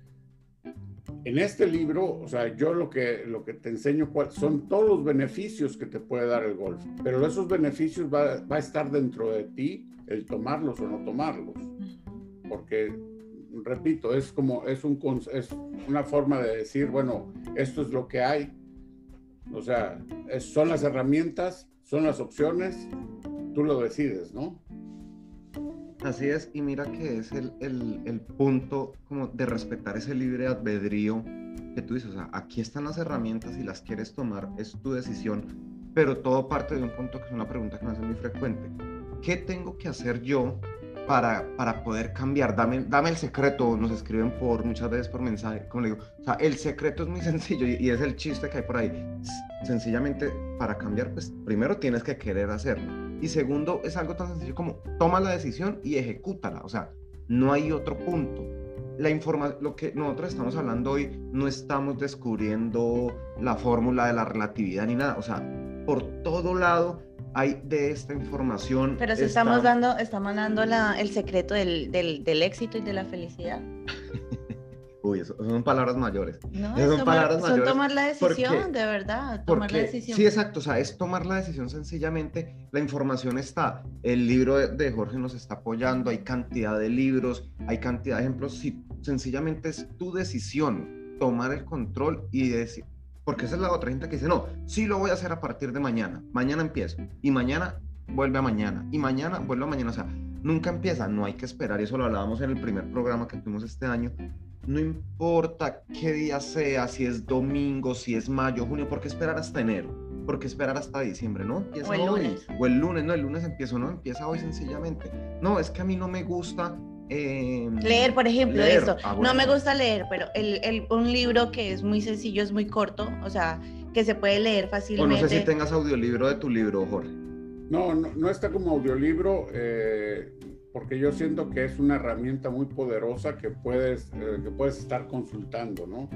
En este libro, o sea, yo lo que, lo que te enseño son todos los beneficios que te puede dar el golf, pero esos beneficios va, va a estar dentro de ti el tomarlos o no tomarlos, porque, repito, es como, es, un, es una forma de decir, bueno, esto es lo que hay, o sea, son las herramientas, son las opciones, tú lo decides, ¿no?
Así es, y mira que es el, el, el, punto como de respetar ese libre albedrío que tú dices, o sea, aquí están las herramientas y las quieres tomar, es tu decisión, pero todo parte de un punto que es una pregunta que me hace muy frecuente. ¿Qué tengo que hacer yo para, para poder cambiar? Dame, dame el secreto, nos escriben por muchas veces por mensaje, como le digo, o sea, el secreto es muy sencillo y, y es el chiste que hay por ahí. Sencillamente, para cambiar, pues primero tienes que querer hacerlo y segundo, es algo tan sencillo como toma la decisión y ejecútala. O sea, no hay otro punto. La informa lo que nosotros estamos hablando hoy, no estamos descubriendo la fórmula de la relatividad ni nada. O sea, por todo lado hay de esta información.
Pero si estamos dando, estamos dando la, el secreto del, del, del éxito y de la felicidad.
Uy, eso, son palabras mayores.
No,
son,
tomar,
palabras
son
mayores.
tomar la decisión,
porque,
de verdad. Tomar
porque,
la decisión.
Sí, exacto. O sea, es tomar la decisión sencillamente. La información está. El libro de, de, Jorge nos está apoyando. Hay cantidad de libros, hay cantidad de ejemplos. Sí, sencillamente es tu decisión tomar el control y decir. Porque esa es la otra gente que dice, no, sí lo voy a hacer a partir de mañana. Mañana empiezo. Y mañana vuelve a mañana. Y mañana vuelve a mañana. O sea, nunca empieza. No hay que esperar. Y eso lo hablábamos en el primer programa que tuvimos este año no importa qué día sea, si es domingo, si es mayo, junio, ¿por qué esperar hasta enero? ¿Por qué esperar hasta diciembre? ¿No? Empieza
o el
hoy.
lunes.
O el lunes, no, el lunes empiezo, no, empieza hoy sencillamente. No, es que a mí no me gusta... Eh,
leer, por ejemplo,
leer.
eso.
Ah, bueno.
No me gusta leer, pero el, el, un libro que es muy sencillo, es muy corto, o sea, que se puede leer
O
fácilmente.
no sé si tengas audiolibro de tu libro, Jorge.
No, no, no está como audiolibro, eh, porque yo siento que es una herramienta muy poderosa que puedes, eh, que puedes estar consultando, ¿no?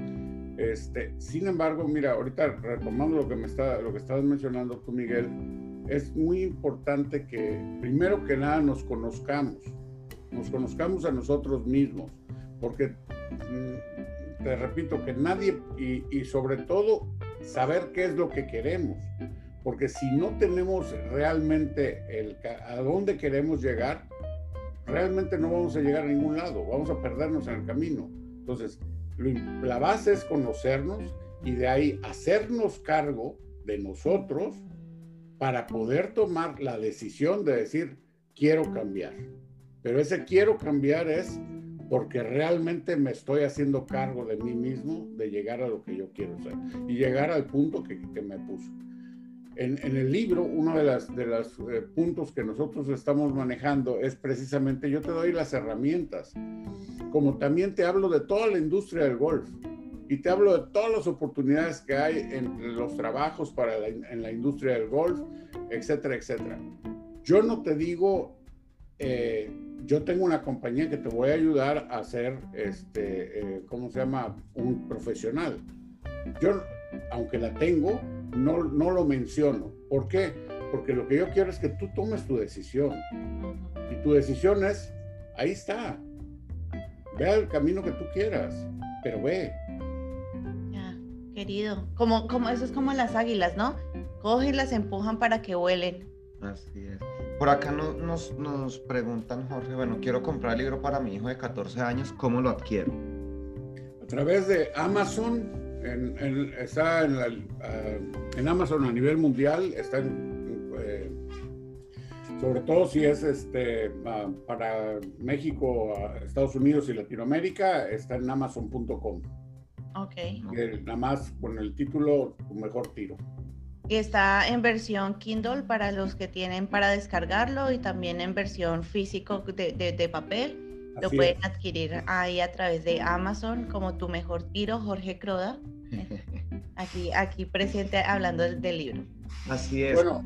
Este, sin embargo, mira, ahorita retomando lo que me está, lo que estabas mencionando tú, Miguel, es muy importante que primero que nada nos conozcamos, nos conozcamos a nosotros mismos, porque mm, te repito que nadie y, y sobre todo saber qué es lo que queremos, porque si no tenemos realmente el a dónde queremos llegar, realmente no vamos a llegar a ningún lado, vamos a perdernos en el camino. Entonces, lo, la base es conocernos y de ahí hacernos cargo de nosotros para poder tomar la decisión de decir, quiero cambiar. Pero ese quiero cambiar es porque realmente me estoy haciendo cargo de mí mismo, de llegar a lo que yo quiero ser y llegar al punto que, que me puso. En, en, el libro, uno de los de las, eh, puntos que nosotros estamos manejando es precisamente, yo te doy las herramientas, como también te hablo de toda la industria del golf y te hablo de todas las oportunidades que hay en los trabajos para la, en la industria del golf, etcétera, etcétera. Yo no te digo, eh, yo tengo una compañía que te voy a ayudar a ser, este, eh, ¿cómo se llama? Un profesional. Yo, aunque la tengo, no, no lo menciono. ¿Por qué? Porque lo que yo quiero es que tú tomes tu decisión. Y tu decisión es, ahí está. Ve al camino que tú quieras, pero ve.
Ya, querido. Como, como, eso es como las águilas, ¿no? Cogen y las empujan para que vuelen.
Así es. Por acá no, nos, nos preguntan, Jorge, bueno, quiero comprar el libro para mi hijo de 14 años, ¿cómo lo adquiero?
A través de Amazon, en, en, está en, la, uh, en, Amazon a nivel mundial, está en, eh, sobre todo si es este, uh, para México, uh, Estados Unidos y Latinoamérica, está en amazon.com.
Ok.
Nada más con el título Tu mejor tiro.
Y está en versión Kindle para los que tienen para descargarlo y también en versión físico de, de, de papel. Lo pueden
es.
adquirir ahí a través de Amazon como tu mejor tiro, Jorge Croda. Aquí, aquí presente hablando del, del libro.
Así es.
Bueno,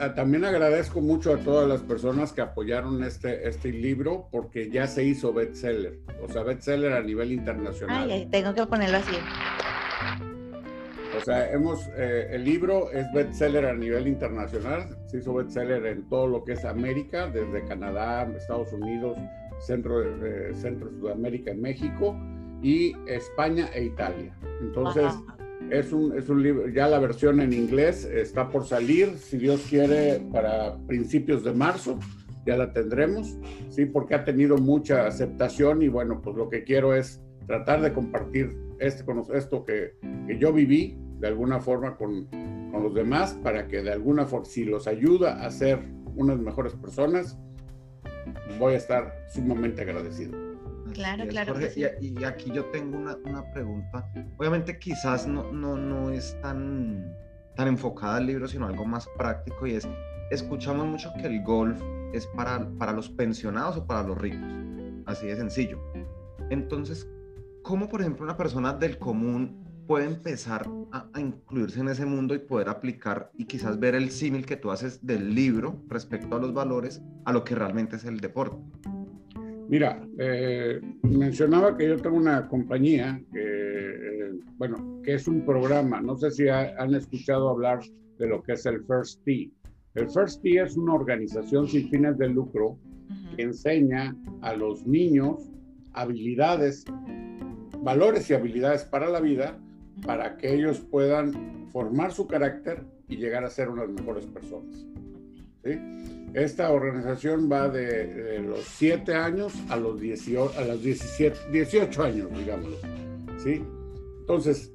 eh, también agradezco mucho a todas las personas que apoyaron este, este libro porque ya se hizo bestseller, o sea, bestseller a nivel internacional.
Ay, tengo que ponerlo así.
O sea, hemos, eh, el libro es bestseller a nivel internacional, se hizo bestseller en todo lo que es América, desde Canadá, Estados Unidos, Centro, eh, Centro Sudamérica, México, y España e Italia. Entonces,
Ajá.
es un, es un libro, ya la versión en inglés está por salir, si Dios quiere, para principios de marzo, ya la tendremos, sí, porque ha tenido mucha aceptación y bueno, pues lo que quiero es tratar de compartir este, con- esto que, que yo viví de alguna forma con, con los demás para que de alguna forma, si los ayuda a ser unas mejores personas, voy a estar sumamente agradecido.
Claro, claro que
Jorge. Y, y aquí yo tengo una, una pregunta. Obviamente quizás no, no, no es tan, tan enfocada al libro, sino algo más práctico y es, escuchamos mucho que el golf es para, para los pensionados o para los ricos. Así de sencillo. Entonces, ¿cómo por ejemplo una persona del común puede empezar a, a incluirse en ese mundo y poder aplicar y quizás ver el símil que tú haces del libro respecto a los valores a lo que realmente es el deporte?
Mira, eh, mencionaba que yo tengo una compañía que, eh, bueno, que es un programa. No sé si ha- han escuchado hablar de lo que es el First Tee. El First Tee es una organización sin fines de lucro que enseña a los niños habilidades, valores y habilidades para la vida, para que ellos puedan formar su carácter y llegar a ser unas mejores personas. ¿sí? Esta organización va de, de los 7 años a los, 18, a los 17, 18 años, digámoslo. ¿sí? Entonces,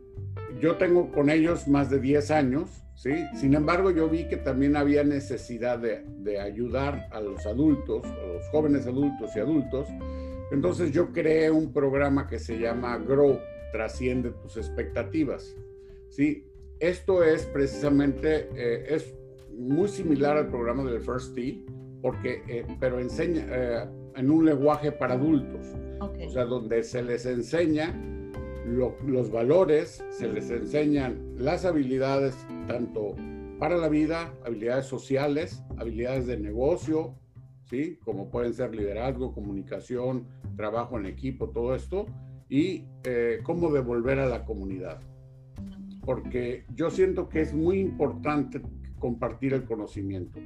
yo tengo con ellos más de 10 años, ¿sí? Sin embargo, yo vi que también había necesidad de, de ayudar a los adultos, a los jóvenes adultos y adultos. Entonces, yo creé un programa que se llama Grow, Trasciende tus expectativas, ¿sí? Esto es precisamente, eh, es muy similar al programa del First Tee, porque, eh, pero enseña eh, en un lenguaje para adultos,
Ok.
o sea, donde se les enseña lo- los valores, se les enseñan las habilidades, tanto para la vida, habilidades sociales, habilidades de negocio, ¿sí? Como pueden ser liderazgo, comunicación, trabajo en equipo, todo esto, y eh, cómo devolver a la comunidad. Porque yo siento que es muy importante compartir el conocimiento.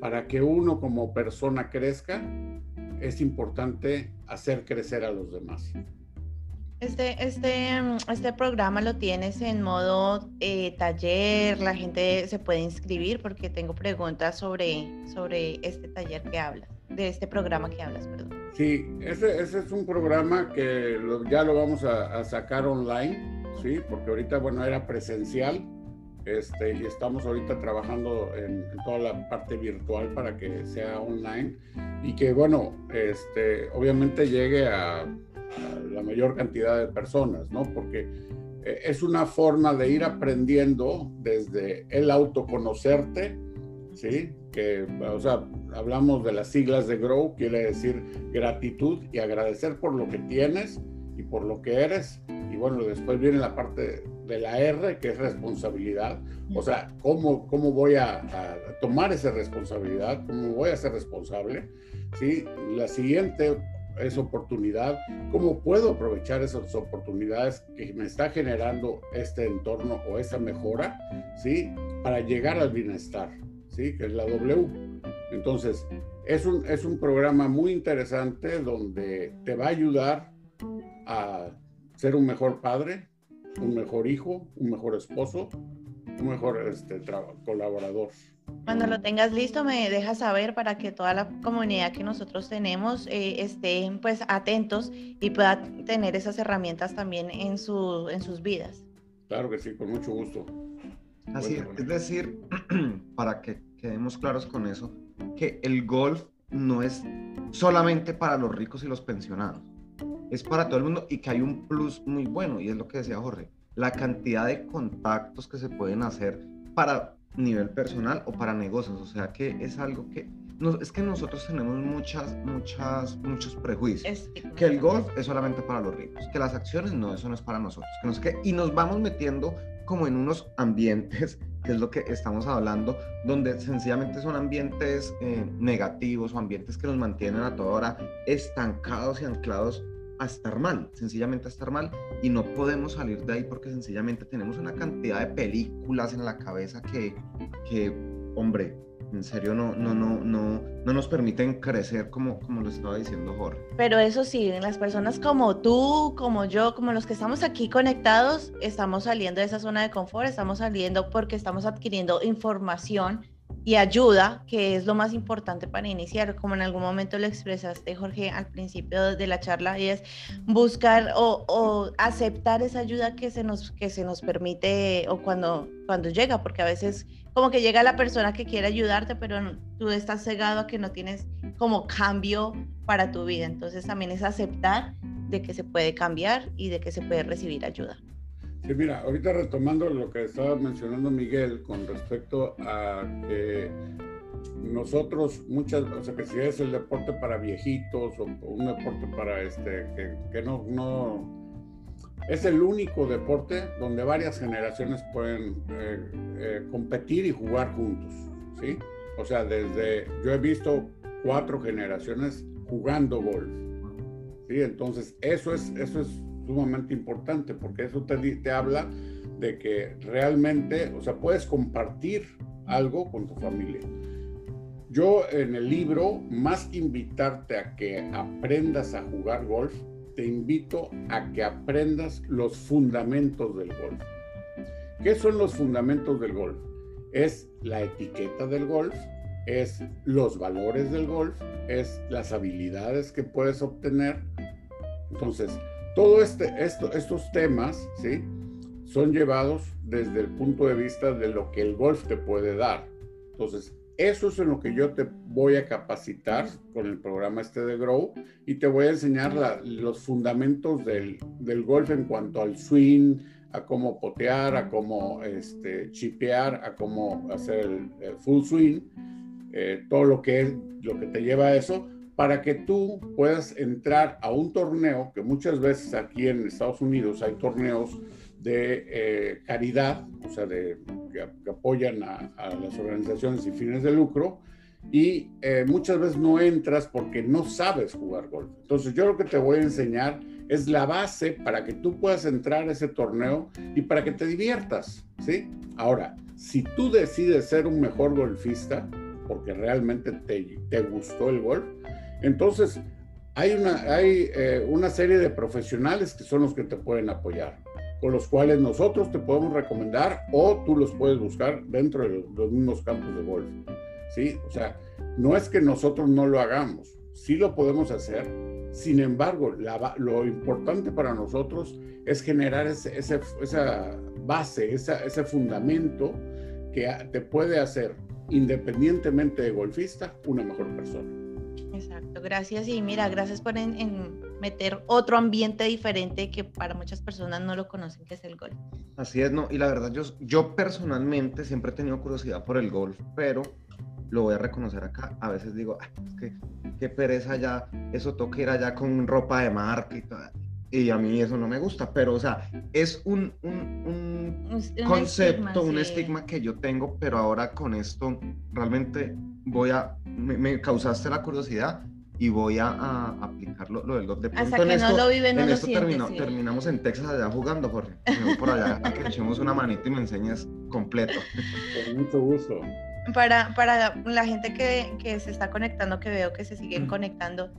Para que uno como persona crezca, es importante hacer crecer a los demás.
Este, este, mm, este programa lo tienes en modo eh, taller, la gente se puede inscribir porque tengo preguntas sobre, sobre este taller que hablas, de este programa que hablas, perdón.
Sí, ese, ese es un programa que lo- ya lo vamos a, a sacar online, ¿sí? Porque ahorita, bueno, era presencial, este, y estamos ahorita trabajando en, en toda la parte virtual para que sea online y que, bueno, este, obviamente llegue a, la mayor cantidad de personas, ¿no? Porque eh, es una forma de ir aprendiendo desde el autoconocerte, ¿sí? Que, o sea, hablamos de las siglas de GROW, quiere decir gratitud y agradecer por lo que tienes y por lo que eres. Y bueno, después viene la parte de la R, que es responsabilidad. O sea, ¿cómo, cómo voy a, a tomar esa responsabilidad? ¿Cómo voy a ser responsable? ¿Sí? La siguiente es oportunidad. ¿Cómo puedo aprovechar esas oportunidades que me está generando este entorno o esta mejora? ¿Sí? Para llegar al bienestar. ¿Sí? Que es la W. Entonces, es un, es un programa muy interesante donde te va a ayudar a ser un mejor padre, un mejor hijo, un mejor esposo, un mejor este, colaborador.
Cuando lo tengas listo, me dejas saber para que toda la comunidad que nosotros tenemos eh, estén pues atentos y pueda tener esas herramientas también en, su, en sus vidas.
Claro que sí, con mucho gusto.
Así es, es decir, para que quedemos claros con eso, que el golf no es solamente para los ricos y los pensionados, es para todo el mundo y que hay un plus muy bueno, y es lo que decía Jorge, la cantidad de contactos que se pueden hacer para nivel personal o para negocios, o sea que es algo que, no, es que nosotros tenemos muchas, muchas, muchos prejuicios. Que el golf es solamente para los ricos, que las acciones no, eso no es para nosotros, que no sé qué, y nos vamos metiendo como en unos ambientes, que es lo que estamos hablando, donde sencillamente son ambientes eh, negativos o ambientes que nos mantienen a toda hora estancados y anclados a estar mal, sencillamente a estar mal, y no podemos salir de ahí porque sencillamente tenemos una cantidad de películas en la cabeza que, que hombre, En serio, no, no, no, no, no nos permiten crecer como, como lo estaba diciendo Jorge.
Pero eso sí, las personas como tú, como yo, como los que estamos aquí conectados, estamos saliendo de esa zona de confort, estamos saliendo porque estamos adquiriendo información y ayuda, que es lo más importante para iniciar, como en algún momento lo expresaste, Jorge, al principio de la charla, y es buscar o, o, aceptar esa ayuda que se nos, que se nos permite o cuando, cuando llega, porque a veces como que llega la persona que quiere ayudarte, pero tú estás cegado a que no tienes como cambio para tu vida. Entonces también es aceptar de que se puede cambiar y de que se puede recibir ayuda.
Sí, mira, ahorita retomando lo que estaba mencionando Miguel con respecto a que nosotros muchas, o sea, que si es el deporte para viejitos o, un deporte para este, que, que no, no, es el único deporte donde varias generaciones pueden eh, eh, competir y jugar juntos, ¿sí? O sea, desde, yo he visto cuatro generaciones jugando golf, ¿sí? Entonces, eso es, eso es sumamente importante porque eso te, te habla de que realmente, o sea, puedes compartir algo con tu familia. Yo en el libro, más que invitarte a que aprendas a jugar golf, te invito a que aprendas los fundamentos del golf. ¿Qué son los fundamentos del golf? Es la etiqueta del golf, es los valores del golf, es las habilidades que puedes obtener. Entonces, todo este, esto, estos temas, ¿sí? Son llevados desde el punto de vista de lo que el golf te puede dar. Entonces, eso es en lo que yo te voy a capacitar con el programa este de Grow y te voy a enseñar los fundamentos del, del, golf en cuanto al swing, a cómo potear, a cómo este, chipear, a cómo hacer el, full swing, eh, todo lo que es lo que te lleva a eso para que tú puedas entrar a un torneo que muchas veces aquí en Estados Unidos hay torneos de eh, caridad, o sea, de, que, apoyan a, las organizaciones sin fines de lucro, y eh, muchas veces no entras porque no sabes jugar golf. Entonces yo lo que te voy a enseñar es la base para que tú puedas entrar a ese torneo y para que te diviertas, ¿sí? Ahora, si tú decides ser un mejor golfista, porque realmente te, te gustó el golf, entonces hay, una, hay eh, una serie de profesionales que son los que te pueden apoyar con los cuales nosotros te podemos recomendar o tú los puedes buscar dentro de los mismos campos de golf. ¿Sí? O sea, no es que nosotros no lo hagamos, sí lo podemos hacer. Sin embargo, lo importante para nosotros es generar esa base, ese fundamento que te puede hacer, independientemente de golfista, una mejor persona.
Exacto, gracias. Y mira, gracias por en, meter otro ambiente diferente que para muchas personas no lo conocen, que es el golf.
Así es, no, y la verdad, yo, yo personalmente siempre he tenido curiosidad por el golf, pero lo voy a reconocer acá. A veces digo, qué pereza ya, eso toca ir allá con ropa de marca y todo. Y a mí eso no me gusta, pero o sea, es un, un, un, concepto, un estigma que yo tengo, pero ahora con esto realmente voy a, me, causaste la curiosidad y voy a, a aplicarlo lo del golf. De
Hasta que no lo vive, no
en
lo
esto terminamos en Texas allá jugando, Jorge. Me voy por allá a que echemos una manita y me enseñes completo.
Con mucho gusto.
Para, para la gente que, que se está conectando, que veo que se siguen conectando,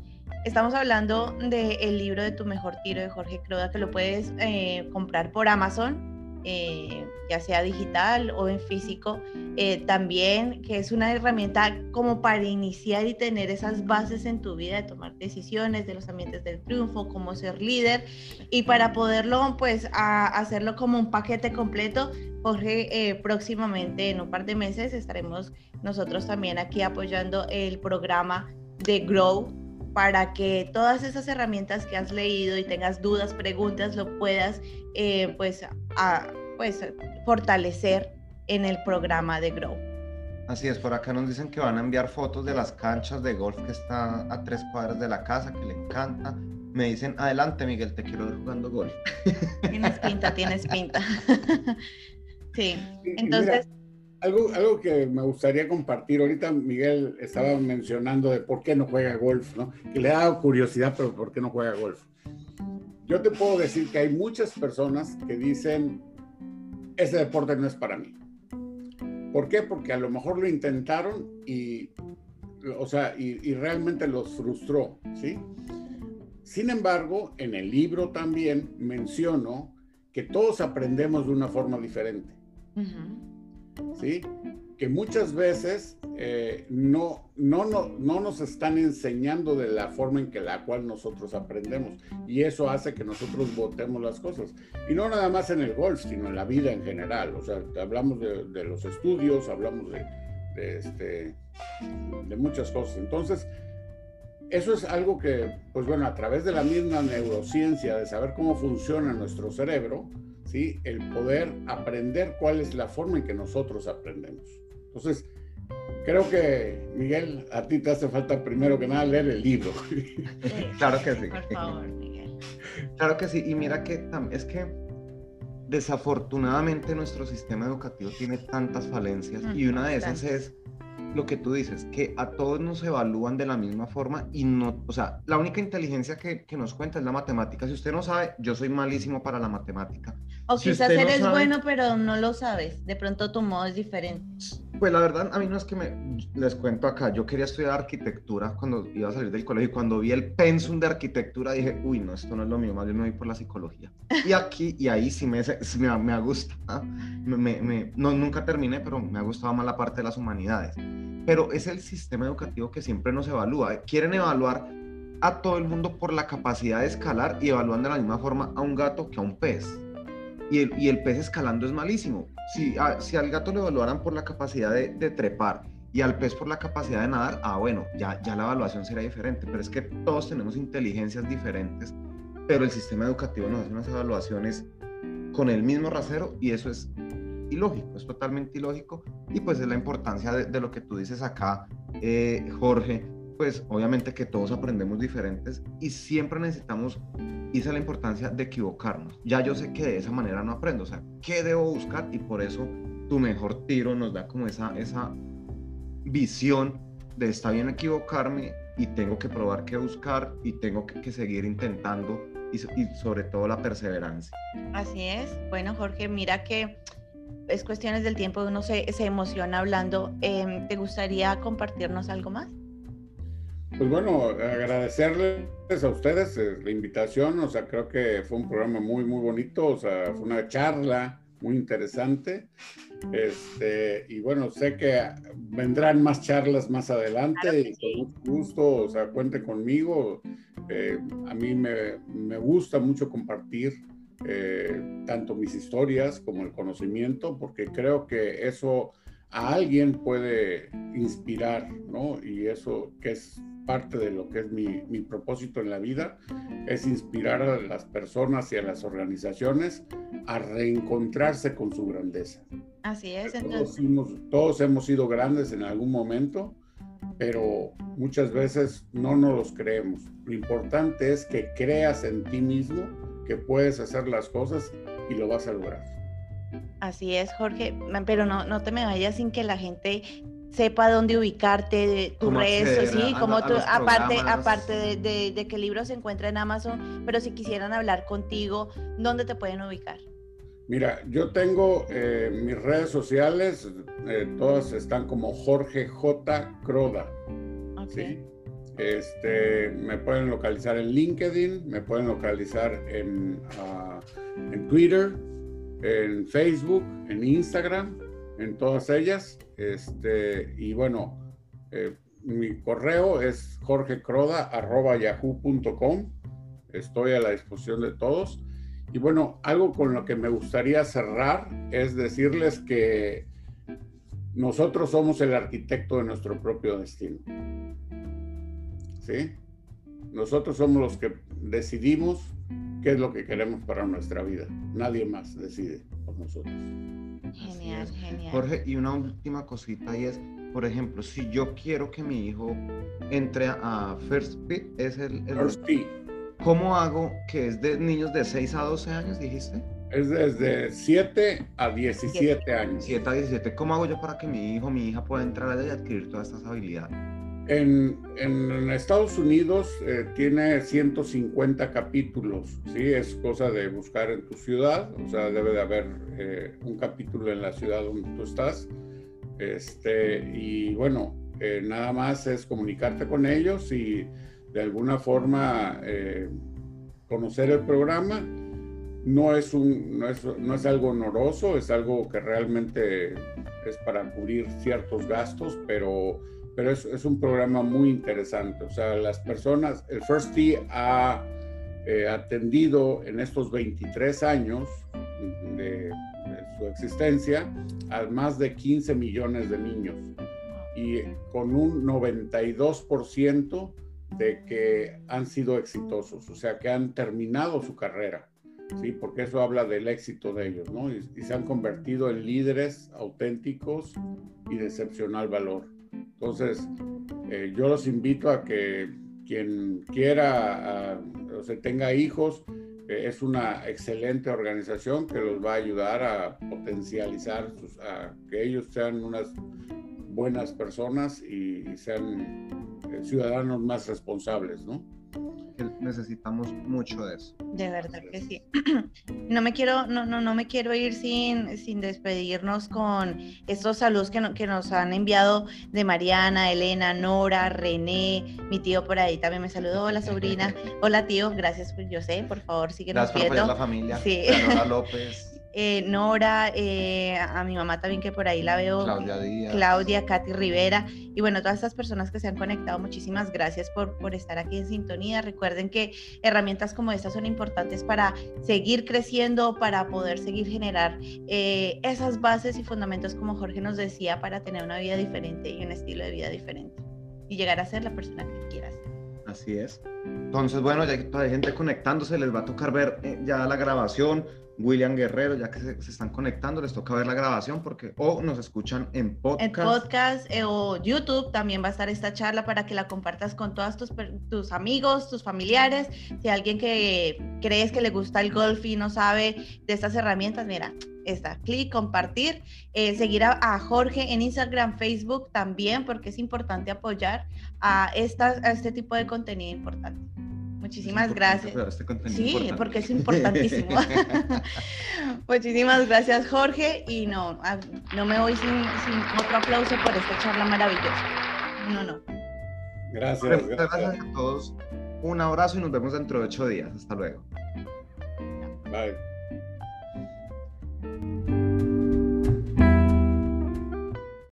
estamos hablando del libro de Tu Mejor Tiro de Jorge Croda, que lo puedes eh, comprar por Amazon eh, ya sea digital o en físico, eh, también que es una herramienta como para iniciar y tener esas bases en tu vida de tomar decisiones, de los ambientes del triunfo, cómo ser líder y para poderlo pues hacerlo como un paquete completo, Jorge, eh, próximamente en un par de meses estaremos nosotros también aquí apoyando el programa de Grow para que todas esas herramientas que has leído y tengas dudas, preguntas, lo puedas eh, pues, a, pues fortalecer en el programa de Grow.
Así es, por acá nos dicen que van a enviar fotos de las canchas de golf que está a tres cuadras de la casa, que le encanta. Me dicen, adelante Miguel, te quiero ver jugando golf.
Tienes pinta, tienes pinta. sí, entonces
algo, algo que me gustaría compartir, ahorita Miguel estaba mencionando de por qué no juega golf, ¿no? Que le da curiosidad, pero por qué no juega golf. Yo te puedo decir que hay muchas personas que dicen, ese deporte no es para mí. ¿Por qué? Porque a lo mejor lo intentaron y, o sea, y, y realmente los frustró, ¿sí? Sin embargo, en el libro también menciono que todos aprendemos de una forma diferente. ¿Sí? Que muchas veces eh, no, no, no, no, nos están enseñando de la forma en que la cual nosotros aprendemos. Y eso hace que nosotros votemos las cosas. Y no nada más en el golf, sino en la vida en general. O sea, hablamos de, los estudios, hablamos de, de, este, de muchas cosas. Entonces, eso es algo que, pues bueno, a través de la misma neurociencia, de saber cómo funciona nuestro cerebro, ¿sí? El poder aprender cuál es la forma en que nosotros aprendemos. Entonces, creo que, Miguel, a ti te hace falta primero que nada leer el libro.
claro que sí.
Por favor, Miguel.
Claro que sí. Y mira que es que desafortunadamente nuestro sistema educativo tiene tantas falencias y una de esas es lo que tú dices, que a todos nos evalúan de la misma forma y no, o sea, la única inteligencia que, que nos cuenta es la matemática. Si usted no sabe, yo soy malísimo para la matemática.
O
Si
quizás
no
eres
sabe-
bueno, pero no lo sabes. De pronto tu modo es diferente.
Pues la verdad, a mí no es que me, les cuento acá, yo quería estudiar arquitectura cuando iba a salir del colegio y cuando vi el pensum de arquitectura dije, uy, no, esto no es lo mío, más bien me voy por la psicología. Y aquí y ahí sí me, sí me, me ha gustado, ¿ah? me, me- me- no, nunca terminé, pero me ha gustado más la parte de las humanidades. Pero es el sistema educativo que siempre nos evalúa. Quieren evaluar a todo el mundo por la capacidad de escalar y evalúan de la misma forma a un gato que a un pez. Y el, y el pez escalando es malísimo. Si, si al gato le evaluaran por la capacidad de, trepar y al pez por la capacidad de nadar, ah, bueno, ya, ya la evaluación será diferente. Pero es que todos tenemos inteligencias diferentes, pero el sistema educativo nos hace unas evaluaciones con el mismo rasero y eso es ilógico, es totalmente ilógico. Y pues es la importancia de, de lo que tú dices acá, eh, Jorge, pues obviamente que todos aprendemos diferentes y siempre necesitamos, y esa es la importancia de equivocarnos. Ya yo sé que de esa manera no aprendo, o sea, ¿qué debo buscar? Y por eso tu mejor tiro nos da como esa, esa visión de está bien equivocarme y tengo que probar qué buscar y tengo que, seguir intentando y sobre todo la perseverancia.
Así es. Bueno, Jorge, mira que es cuestiones del tiempo, uno se, se emociona hablando. Em, ¿Te gustaría compartirnos algo más?
Pues bueno, agradecerles a ustedes eh, la invitación, o sea, creo que fue un programa muy, muy bonito, o sea, fue una charla muy interesante. Este, y bueno, sé que vendrán más charlas más adelante
Claro
y
sí.
con mucho gusto, o sea, cuente conmigo. Eh, a mí me, me gusta mucho compartir eh, tanto mis historias como el conocimiento, porque creo que eso a alguien puede inspirar, ¿no? Y eso que es parte de lo que es mi, mi propósito en la vida, es inspirar a las personas y a las organizaciones a reencontrarse con su grandeza.
Así es.
Todos
Entonces,
hemos, todos hemos sido grandes en algún momento, pero muchas veces no nos los creemos. Lo importante es que creas en ti mismo que puedes hacer las cosas y lo vas a lograr.
así es, Jorge. Pero no, no te me vayas sin que la gente sepa dónde ubicarte, de tus redes, sí,
a-
como tú, aparte, aparte de, de- de que el libro se encuentra en Amazon, pero si quisieran hablar contigo, ¿dónde te pueden ubicar?
Mira, yo tengo eh, mis redes sociales, eh, todas están como Jorge J. Croda. ¿sí? Este, me pueden localizar en LinkedIn, me pueden localizar en, ah, en Twitter, en Facebook, en Instagram, en todas ellas. Este, y bueno, eh, mi correo es jorgecroda.yahoo.com. Estoy a la disposición de todos. Y bueno, algo con lo que me gustaría cerrar es decirles que nosotros somos el arquitecto de nuestro propio destino. ¿Sí? Nosotros somos los que decidimos qué es lo que queremos para nuestra vida. Nadie más decide por nosotros.
Genial,
Así es.
genial.
Jorge, y una última cosita y es, por ejemplo, si yo quiero que mi hijo entre a First Fit, es el, el-
First Tee
¿cómo hago que es de niños de 6 a 12 años, dijiste?
es desde 7 a 17 años.
7 a 17, ¿cómo hago yo para que mi hijo, mi hija pueda entrar allá y adquirir todas estas habilidades?
En, en Estados Unidos eh, tiene 150 capítulos, ¿sí? Es cosa de buscar en tu ciudad, o sea, debe de haber eh, un capítulo en la ciudad donde tú estás. Este, y bueno, eh, nada más es comunicarte con ellos y de alguna forma eh, conocer el programa. No es, un, no, es, no es algo honoroso, es algo que realmente es para cubrir ciertos gastos, pero, pero es, un programa muy interesante. O sea, las personas, el First Tee ha eh, atendido en estos 23 años de, de su existencia a más de 15 millones de niños y con un 92% de que han sido exitosos, o sea, que han terminado su carrera, ¿sí? Porque eso habla del éxito de ellos, ¿no? Y, y se han convertido en líderes auténticos y de excepcional valor. Entonces, eh, yo los invito a que quien quiera uh, o se tenga hijos, eh, es una excelente organización que los va a ayudar a potencializar, a que ellos sean unas buenas personas y, y sean eh, ciudadanos más responsables, ¿no?
Que necesitamos mucho de eso.
De verdad que sí. No me quiero, no, no, no me quiero ir sin, sin despedirnos con estos saludos que, no- que nos han enviado de Mariana, Elena, Nora, René, mi tío por ahí también me saludó, la sobrina. Hola tío, gracias, yo sé, por favor, síguenos
Gracias por apoyar
viendo.
la familia.
Sí.
López,
Eh, Nora, eh, a mi mamá también que por ahí la veo.
Claudia Díaz.
Claudia, Katy Rivera y bueno, todas estas personas que se han conectado, muchísimas gracias por, por estar aquí en sintonía. Recuerden que herramientas como estas son importantes para seguir creciendo, para poder seguir generar eh, esas bases y fundamentos, como Jorge nos decía, para tener una vida diferente y un estilo de vida diferente y llegar a ser la persona que quieras.
Así es. Entonces, bueno, ya hay gente conectándose, les va a tocar ver eh, ya la grabación. William Guerrero, ya que se, se están conectando, les toca ver la grabación porque o nos escuchan en podcast.
En podcast eh, o YouTube también va a estar esta charla para que la compartas con todos tus, tus amigos, tus familiares. Si alguien que crees que le gusta el golf y no sabe de estas herramientas, mira, está, clic, compartir, eh, seguir a, a Jorge en Instagram, Facebook también, porque es importante apoyar a, estas, a este tipo de contenido importante. Muchísimas
Es importante
gracias.
este
Sí,
importante.
porque es importantísimo. Muchísimas gracias, Jorge. Y no, ah, no me voy sin, sin otro aplauso por esta charla maravillosa. No, no.
Gracias,
Muchas
gracias.
gracias a todos. Un abrazo y nos vemos dentro de ocho días. Hasta luego.
Bye.